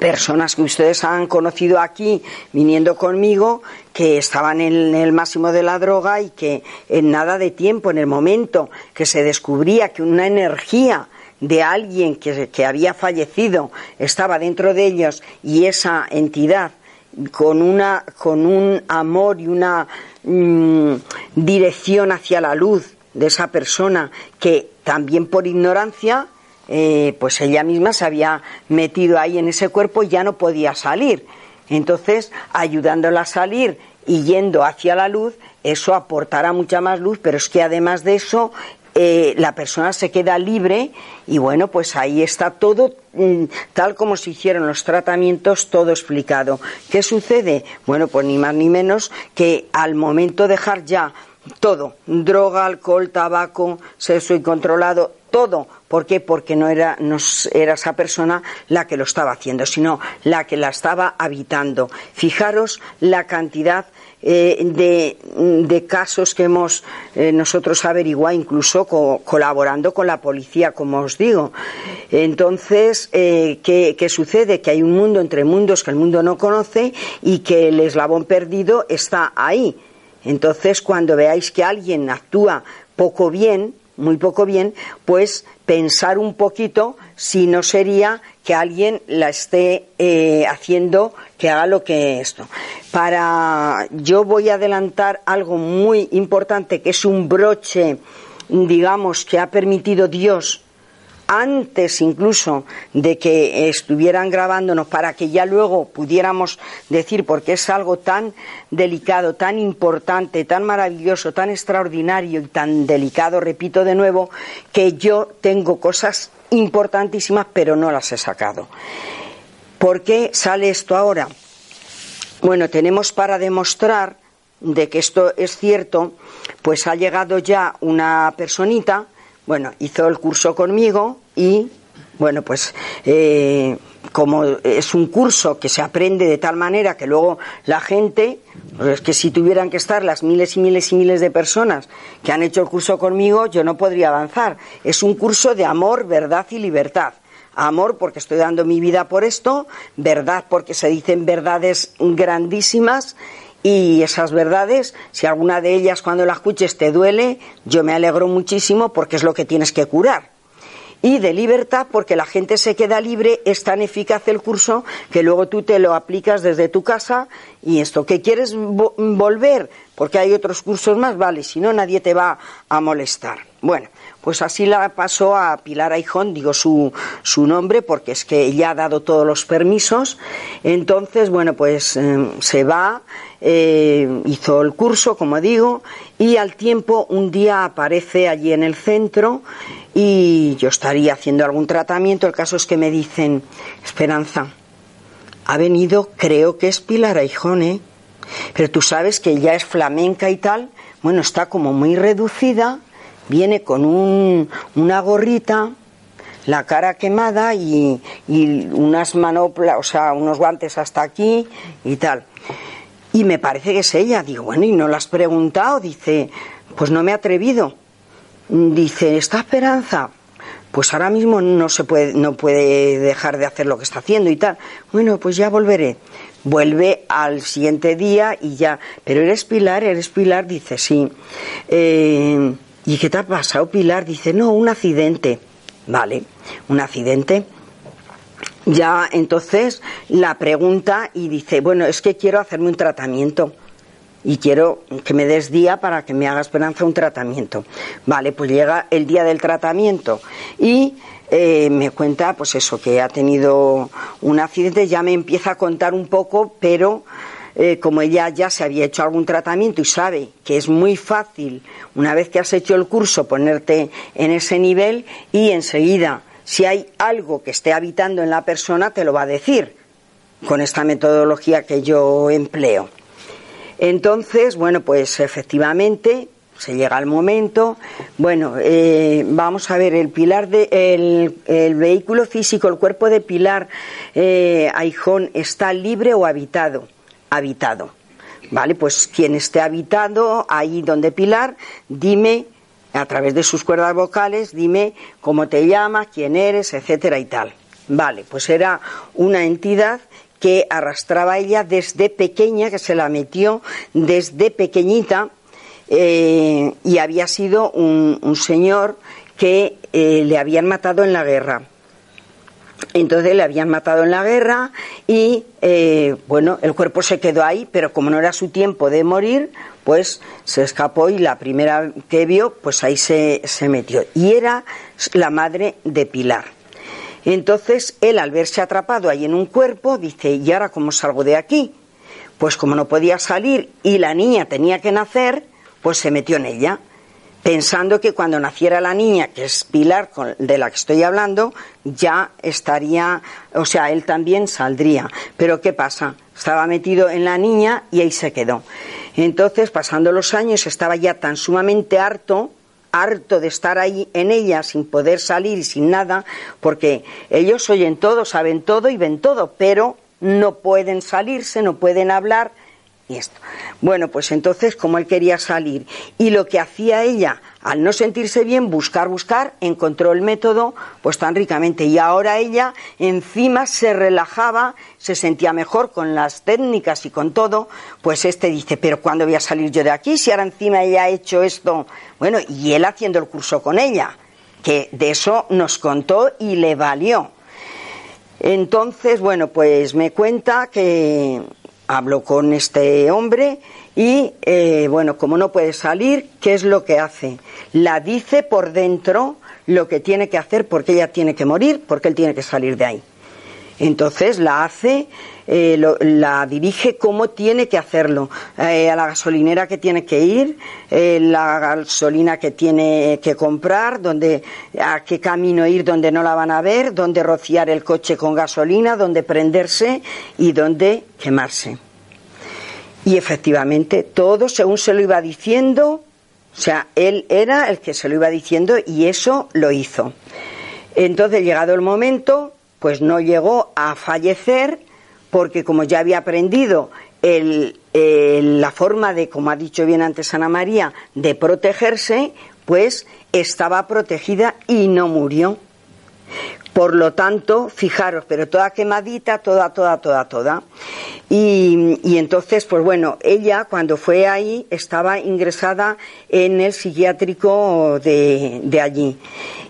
personas que ustedes han conocido aquí viniendo conmigo que estaban en el máximo de la droga y que en nada de tiempo, en el momento que se descubría que una energía de alguien que, que había fallecido estaba dentro de ellos y esa entidad con, una, con un amor y una mm, dirección hacia la luz de esa persona que también por ignorancia, eh, pues ella misma se había metido ahí en ese cuerpo y ya no podía salir. Entonces, ayudándola a salir y yendo hacia la luz, eso aportará mucha más luz, pero es que además de eso, eh, la persona se queda libre y bueno, pues ahí está todo mm, tal como se hicieron los tratamientos, todo explicado. ¿Qué sucede? Bueno, pues ni más ni menos que al momento de dejar ya todo, droga, alcohol, tabaco, sexo incontrolado, todo. ¿Por qué? Porque no era, no era esa persona la que lo estaba haciendo, sino la que la estaba habitando. Fijaros la cantidad eh, de, casos que hemos eh, nosotros averiguado, incluso colaborando con la policía, como os digo. Entonces, eh, ¿qué, ¿qué, sucede? Que hay un mundo entre mundos que el mundo no conoce y que el eslabón perdido está ahí. Entonces, cuando veáis que alguien actúa poco bien, muy poco bien, pues pensar un poquito si no sería que alguien la esté eh, haciendo que haga lo que esto. Para yo voy a adelantar algo muy importante que es un broche, digamos, que ha permitido Dios antes incluso de que estuvieran grabándonos para que ya luego pudiéramos decir, porque es algo tan delicado, tan importante, tan maravilloso, tan extraordinario y tan delicado, repito de nuevo, que yo tengo cosas importantísimas pero no las he sacado. ¿Por qué sale esto ahora? Bueno, tenemos para demostrar de que esto es cierto, pues ha llegado ya una personita, bueno, hizo el curso conmigo y, bueno, pues eh, como es un curso que se aprende de tal manera que luego la gente, pues es que si tuvieran que estar las miles y miles y miles de personas que han hecho el curso conmigo, yo no podría avanzar. Es un curso de amor, verdad y libertad. Amor porque estoy dando mi vida por esto, verdad porque se dicen verdades grandísimas y esas verdades, si alguna de ellas cuando la escuches te duele, yo me alegro muchísimo porque es lo que tienes que curar. Y de libertad porque la gente se queda libre, es tan eficaz el curso que luego tú te lo aplicas desde tu casa y esto, que quieres volver porque hay otros cursos más, vale, si no nadie te va a molestar. Bueno, pues así la pasó a Pilar Aijón, digo su, su nombre porque es que ella ha dado todos los permisos. Entonces, bueno, pues em, se va, eh, hizo el curso, como digo, y al tiempo un día aparece allí en el centro y yo estaría haciendo algún tratamiento. El caso es que me dicen, Esperanza, ha venido, creo que es Pilar Aijón, ¿eh? Pero tú sabes que ella es flamenca y tal, bueno, está como muy reducida, viene con un, una gorrita, la cara quemada y, y unas manoplas, o sea, unos guantes hasta aquí y tal. Y me parece que es ella. Digo, bueno, ¿y no la has preguntado? Dice, pues no me he atrevido. Dice, ¿esta esperanza? Pues ahora mismo no se puede, no puede dejar de hacer lo que está haciendo y tal. Bueno, pues ya volveré. Vuelve al siguiente día y ya. Pero eres Pilar, eres Pilar, dice, sí. Eh, ¿Y qué te ha pasado, Pilar? Dice, no, un accidente. Vale, un accidente ya entonces la pregunta y dice, bueno, es que quiero hacerme un tratamiento y quiero que me des día para que me haga esperanza un tratamiento. Vale, pues llega el día del tratamiento y eh, me cuenta, pues eso, que ha tenido un accidente, ya me empieza a contar un poco, pero eh, como ella ya se había hecho algún tratamiento y sabe que es muy fácil, una vez que has hecho el curso, ponerte en ese nivel y enseguida si hay algo que esté habitando en la persona, te lo va a decir con esta metodología que yo empleo. Entonces, bueno, pues efectivamente se llega al momento. Bueno, eh, vamos a ver, el pilar de, el, vehículo físico, el cuerpo de Pilar eh, Aijón, ¿está libre o habitado? Habitado. Vale, pues quien esté habitado ahí donde Pilar, dime a través de sus cuerdas vocales, dime cómo te llamas, quién eres, etcétera y tal. Vale, pues era una entidad que arrastraba ella desde pequeña, que se la metió desde pequeñita, eh, y había sido un, señor que eh, le habían matado en la guerra. Entonces le habían matado en la guerra y, eh, bueno, el cuerpo se quedó ahí, pero como no era su tiempo de morir, pues se escapó y la primera que vio, pues ahí se, se metió. Y era la madre de Pilar. Entonces él, al verse atrapado ahí en un cuerpo, dice, ¿y ahora cómo salgo de aquí? Pues como no podía salir y la niña tenía que nacer, pues se metió en ella, pensando que cuando naciera la niña, que es Pilar de la que estoy hablando, ya estaría, o sea, él también saldría. Pero ¿qué pasa? Estaba metido en la niña y ahí se quedó. Entonces, pasando los años, estaba ya tan sumamente harto, harto de estar ahí en ella sin poder salir y sin nada, porque ellos oyen todo, saben todo y ven todo, pero no pueden salirse, no pueden hablar y esto. Bueno, pues entonces, como él quería salir y lo que hacía ella, al no sentirse bien, buscar, buscar, encontró el método, pues tan ricamente. Y ahora ella encima se relajaba, se sentía mejor con las técnicas y con todo. Pues este dice, pero ¿cuándo voy a salir yo de aquí? Si ahora encima ella ha hecho esto. Bueno, y él haciendo el curso con ella, que de eso nos contó y le valió. Entonces, bueno, pues me cuenta que hablo con este hombre y, eh, bueno, como no puede salir, ¿qué es lo que hace? La dice por dentro lo que tiene que hacer porque ella tiene que morir, porque él tiene que salir de ahí. Entonces la hace, eh, la dirige cómo tiene que hacerlo, eh, a la gasolinera que tiene que ir, la gasolina que tiene que comprar, dónde, a qué camino ir donde no la van a ver, dónde rociar el coche con gasolina, dónde prenderse y dónde quemarse. Y efectivamente, todo según se lo iba diciendo, o sea, él era el que se lo iba diciendo y eso lo hizo. Entonces, llegado el momento, pues no llegó a fallecer porque como ya había aprendido la forma de, como ha dicho bien antes Ana María, de protegerse, pues estaba protegida y no murió. Por lo tanto, fijaros, pero toda quemadita, toda, toda, toda, toda. Y, entonces, pues bueno, ella cuando fue ahí estaba ingresada en el psiquiátrico de, de allí.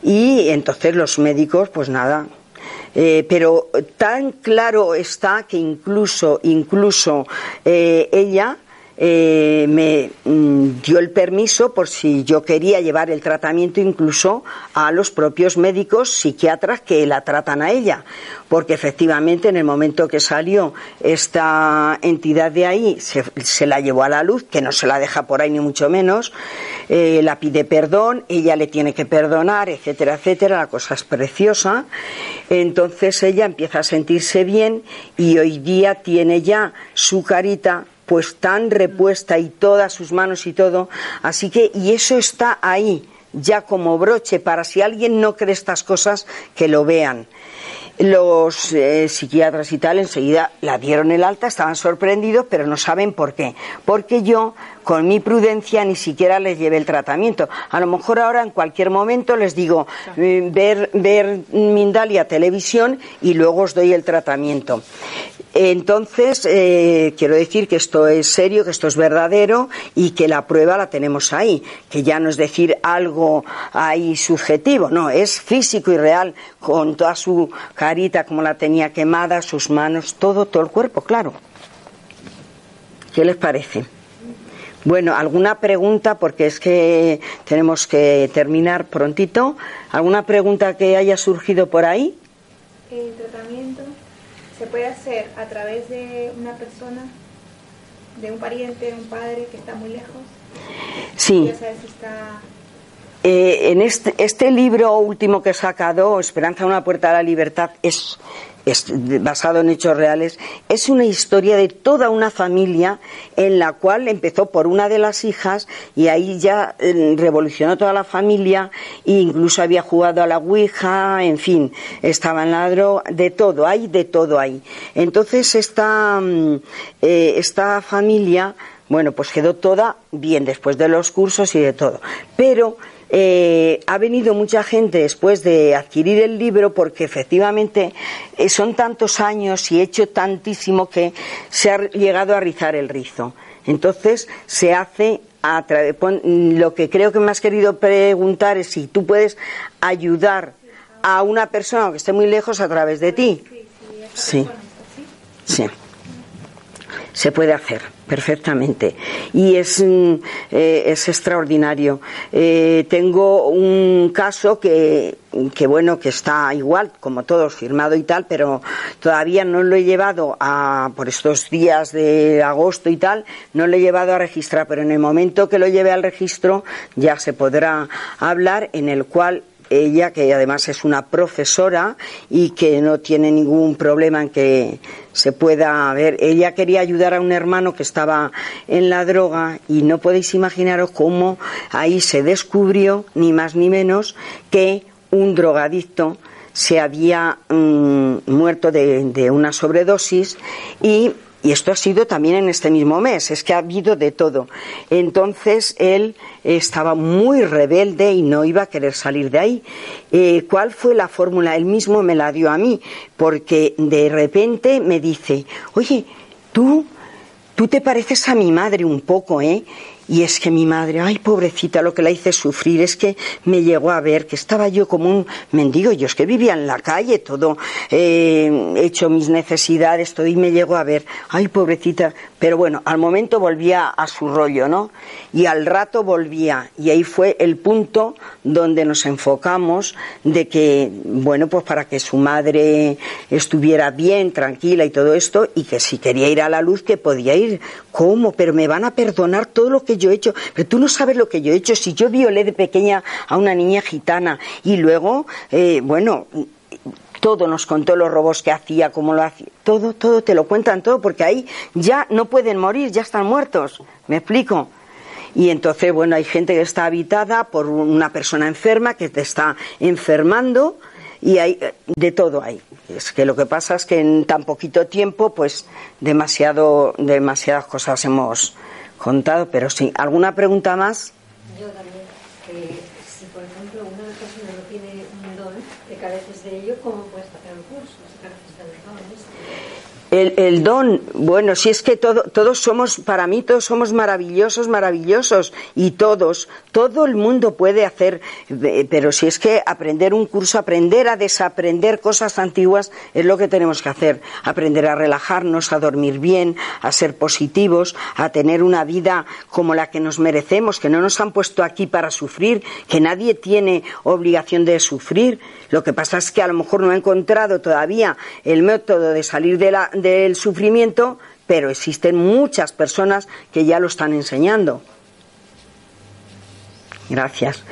Y entonces los médicos, pues nada, eh, pero tan claro está que incluso, incluso eh, ella eh, me mm, dio el permiso por si yo quería llevar el tratamiento incluso a los propios médicos psiquiatras que la tratan a ella, porque efectivamente en el momento que salió esta entidad de ahí se, la llevó a la luz, que no se la deja por ahí ni mucho menos, eh, la pide perdón, ella le tiene que perdonar, etcétera, etcétera, la cosa es preciosa, entonces ella empieza a sentirse bien y hoy día tiene ya su carita pues tan repuesta y todas sus manos y todo. Así que, y eso está ahí, ya como broche, para si alguien no cree estas cosas, que lo vean los eh, psiquiatras y tal enseguida la dieron el alta, estaban sorprendidos, pero no saben por qué. Porque yo, con mi prudencia, ni siquiera les llevé el tratamiento. A lo mejor ahora, en cualquier momento, les digo, eh, ver, ver Mindalia televisión y luego os doy el tratamiento. Entonces, eh, quiero decir que esto es serio, que esto es verdadero y que la prueba la tenemos ahí, que ya no es decir algo ahí subjetivo, no, es físico y real, con toda su carita como la tenía quemada, sus manos, todo, todo el cuerpo, claro. ¿Qué les parece? Bueno, ¿alguna pregunta? Porque es que tenemos que terminar prontito. ¿Alguna pregunta que haya surgido por ahí? El tratamiento se puede hacer a través de una persona, de un pariente, un padre que está muy lejos. Sí. Eh, en este, este libro último que he sacado, Esperanza, una puerta a la libertad, es basado en hechos reales, es una historia de toda una familia en la cual empezó por una de las hijas y ahí ya eh, revolucionó toda la familia e incluso había jugado a la Ouija, en fin, estaba en la de todo, hay de todo ahí. Entonces esta, mm, eh, esta familia, bueno, pues quedó toda bien después de los cursos y de todo. Pero eh, ha venido mucha gente después de adquirir el libro porque efectivamente eh, son tantos años y he hecho tantísimo que se ha llegado a rizar el rizo. Entonces se hace a través. Lo que creo que me has querido preguntar es si tú puedes ayudar a una persona que esté muy lejos a través de ti. Sí. Sí se puede hacer perfectamente y es, mm, eh, es extraordinario. Eh, tengo un caso que, que, bueno, que está igual, como todos, firmado y tal, pero todavía no lo he llevado a, por estos días de agosto y tal, no lo he llevado a registrar, pero en el momento que lo lleve al registro ya se podrá hablar en el cual ella, que además es una profesora y que no tiene ningún problema en que se pueda ver. Ella quería ayudar a un hermano que estaba en la droga y no podéis imaginaros cómo ahí se descubrió, ni más ni menos, que un drogadicto se había mm, muerto de, de una sobredosis y y esto ha sido también en este mismo mes, es que ha habido de todo. Entonces él estaba muy rebelde y no iba a querer salir de ahí. Eh, ¿Cuál fue la fórmula? Él mismo me la dio a mí, porque de repente me dice, oye, tú, tú te pareces a mi madre un poco, ¿eh? Y es que mi madre, ay pobrecita, lo que la hice sufrir es que me llegó a ver que estaba yo como un mendigo. Yo es que vivía en la calle, todo, eh, he hecho mis necesidades, todo, y me llegó a ver, ay pobrecita. Pero bueno, al momento volvía a su rollo, ¿no? Y al rato volvía. Y ahí fue el punto donde nos enfocamos de que, bueno, pues para que su madre estuviera bien, tranquila y todo esto, y que si quería ir a la luz, que podía ir. ¿Cómo? Pero me van a perdonar todo lo que yo he hecho, pero tú no sabes lo que yo he hecho. Si yo violé de pequeña a una niña gitana y luego, eh, bueno, todo nos contó los robos que hacía, cómo lo hacía, todo, todo te lo cuentan todo, porque ahí ya no pueden morir, ya están muertos. ¿Me explico? Y entonces, bueno, hay gente que está habitada por una persona enferma que te está enfermando y hay de todo ahí. Es que lo que pasa es que en tan poquito tiempo, pues demasiado, demasiadas cosas hemos, contado, pero sí. ¿Alguna pregunta más? Yo también si, por ejemplo, una persona no tiene un don, que careces de ello, ¿cómo puedes hacer un curso? Si careces del don. El, el, don, bueno, si es que todo, todos somos, para mí todos somos maravillosos, maravillosos, y todos, todo el mundo puede hacer, pero si es que aprender un curso, aprender a desaprender cosas antiguas es lo que tenemos que hacer, aprender a relajarnos, a dormir bien, a ser positivos, a tener una vida como la que nos merecemos, que no nos han puesto aquí para sufrir, que nadie tiene obligación de sufrir. Lo que pasa es que a lo mejor no ha encontrado todavía el método de salir de la, del sufrimiento, pero existen muchas personas que ya lo están enseñando. Gracias.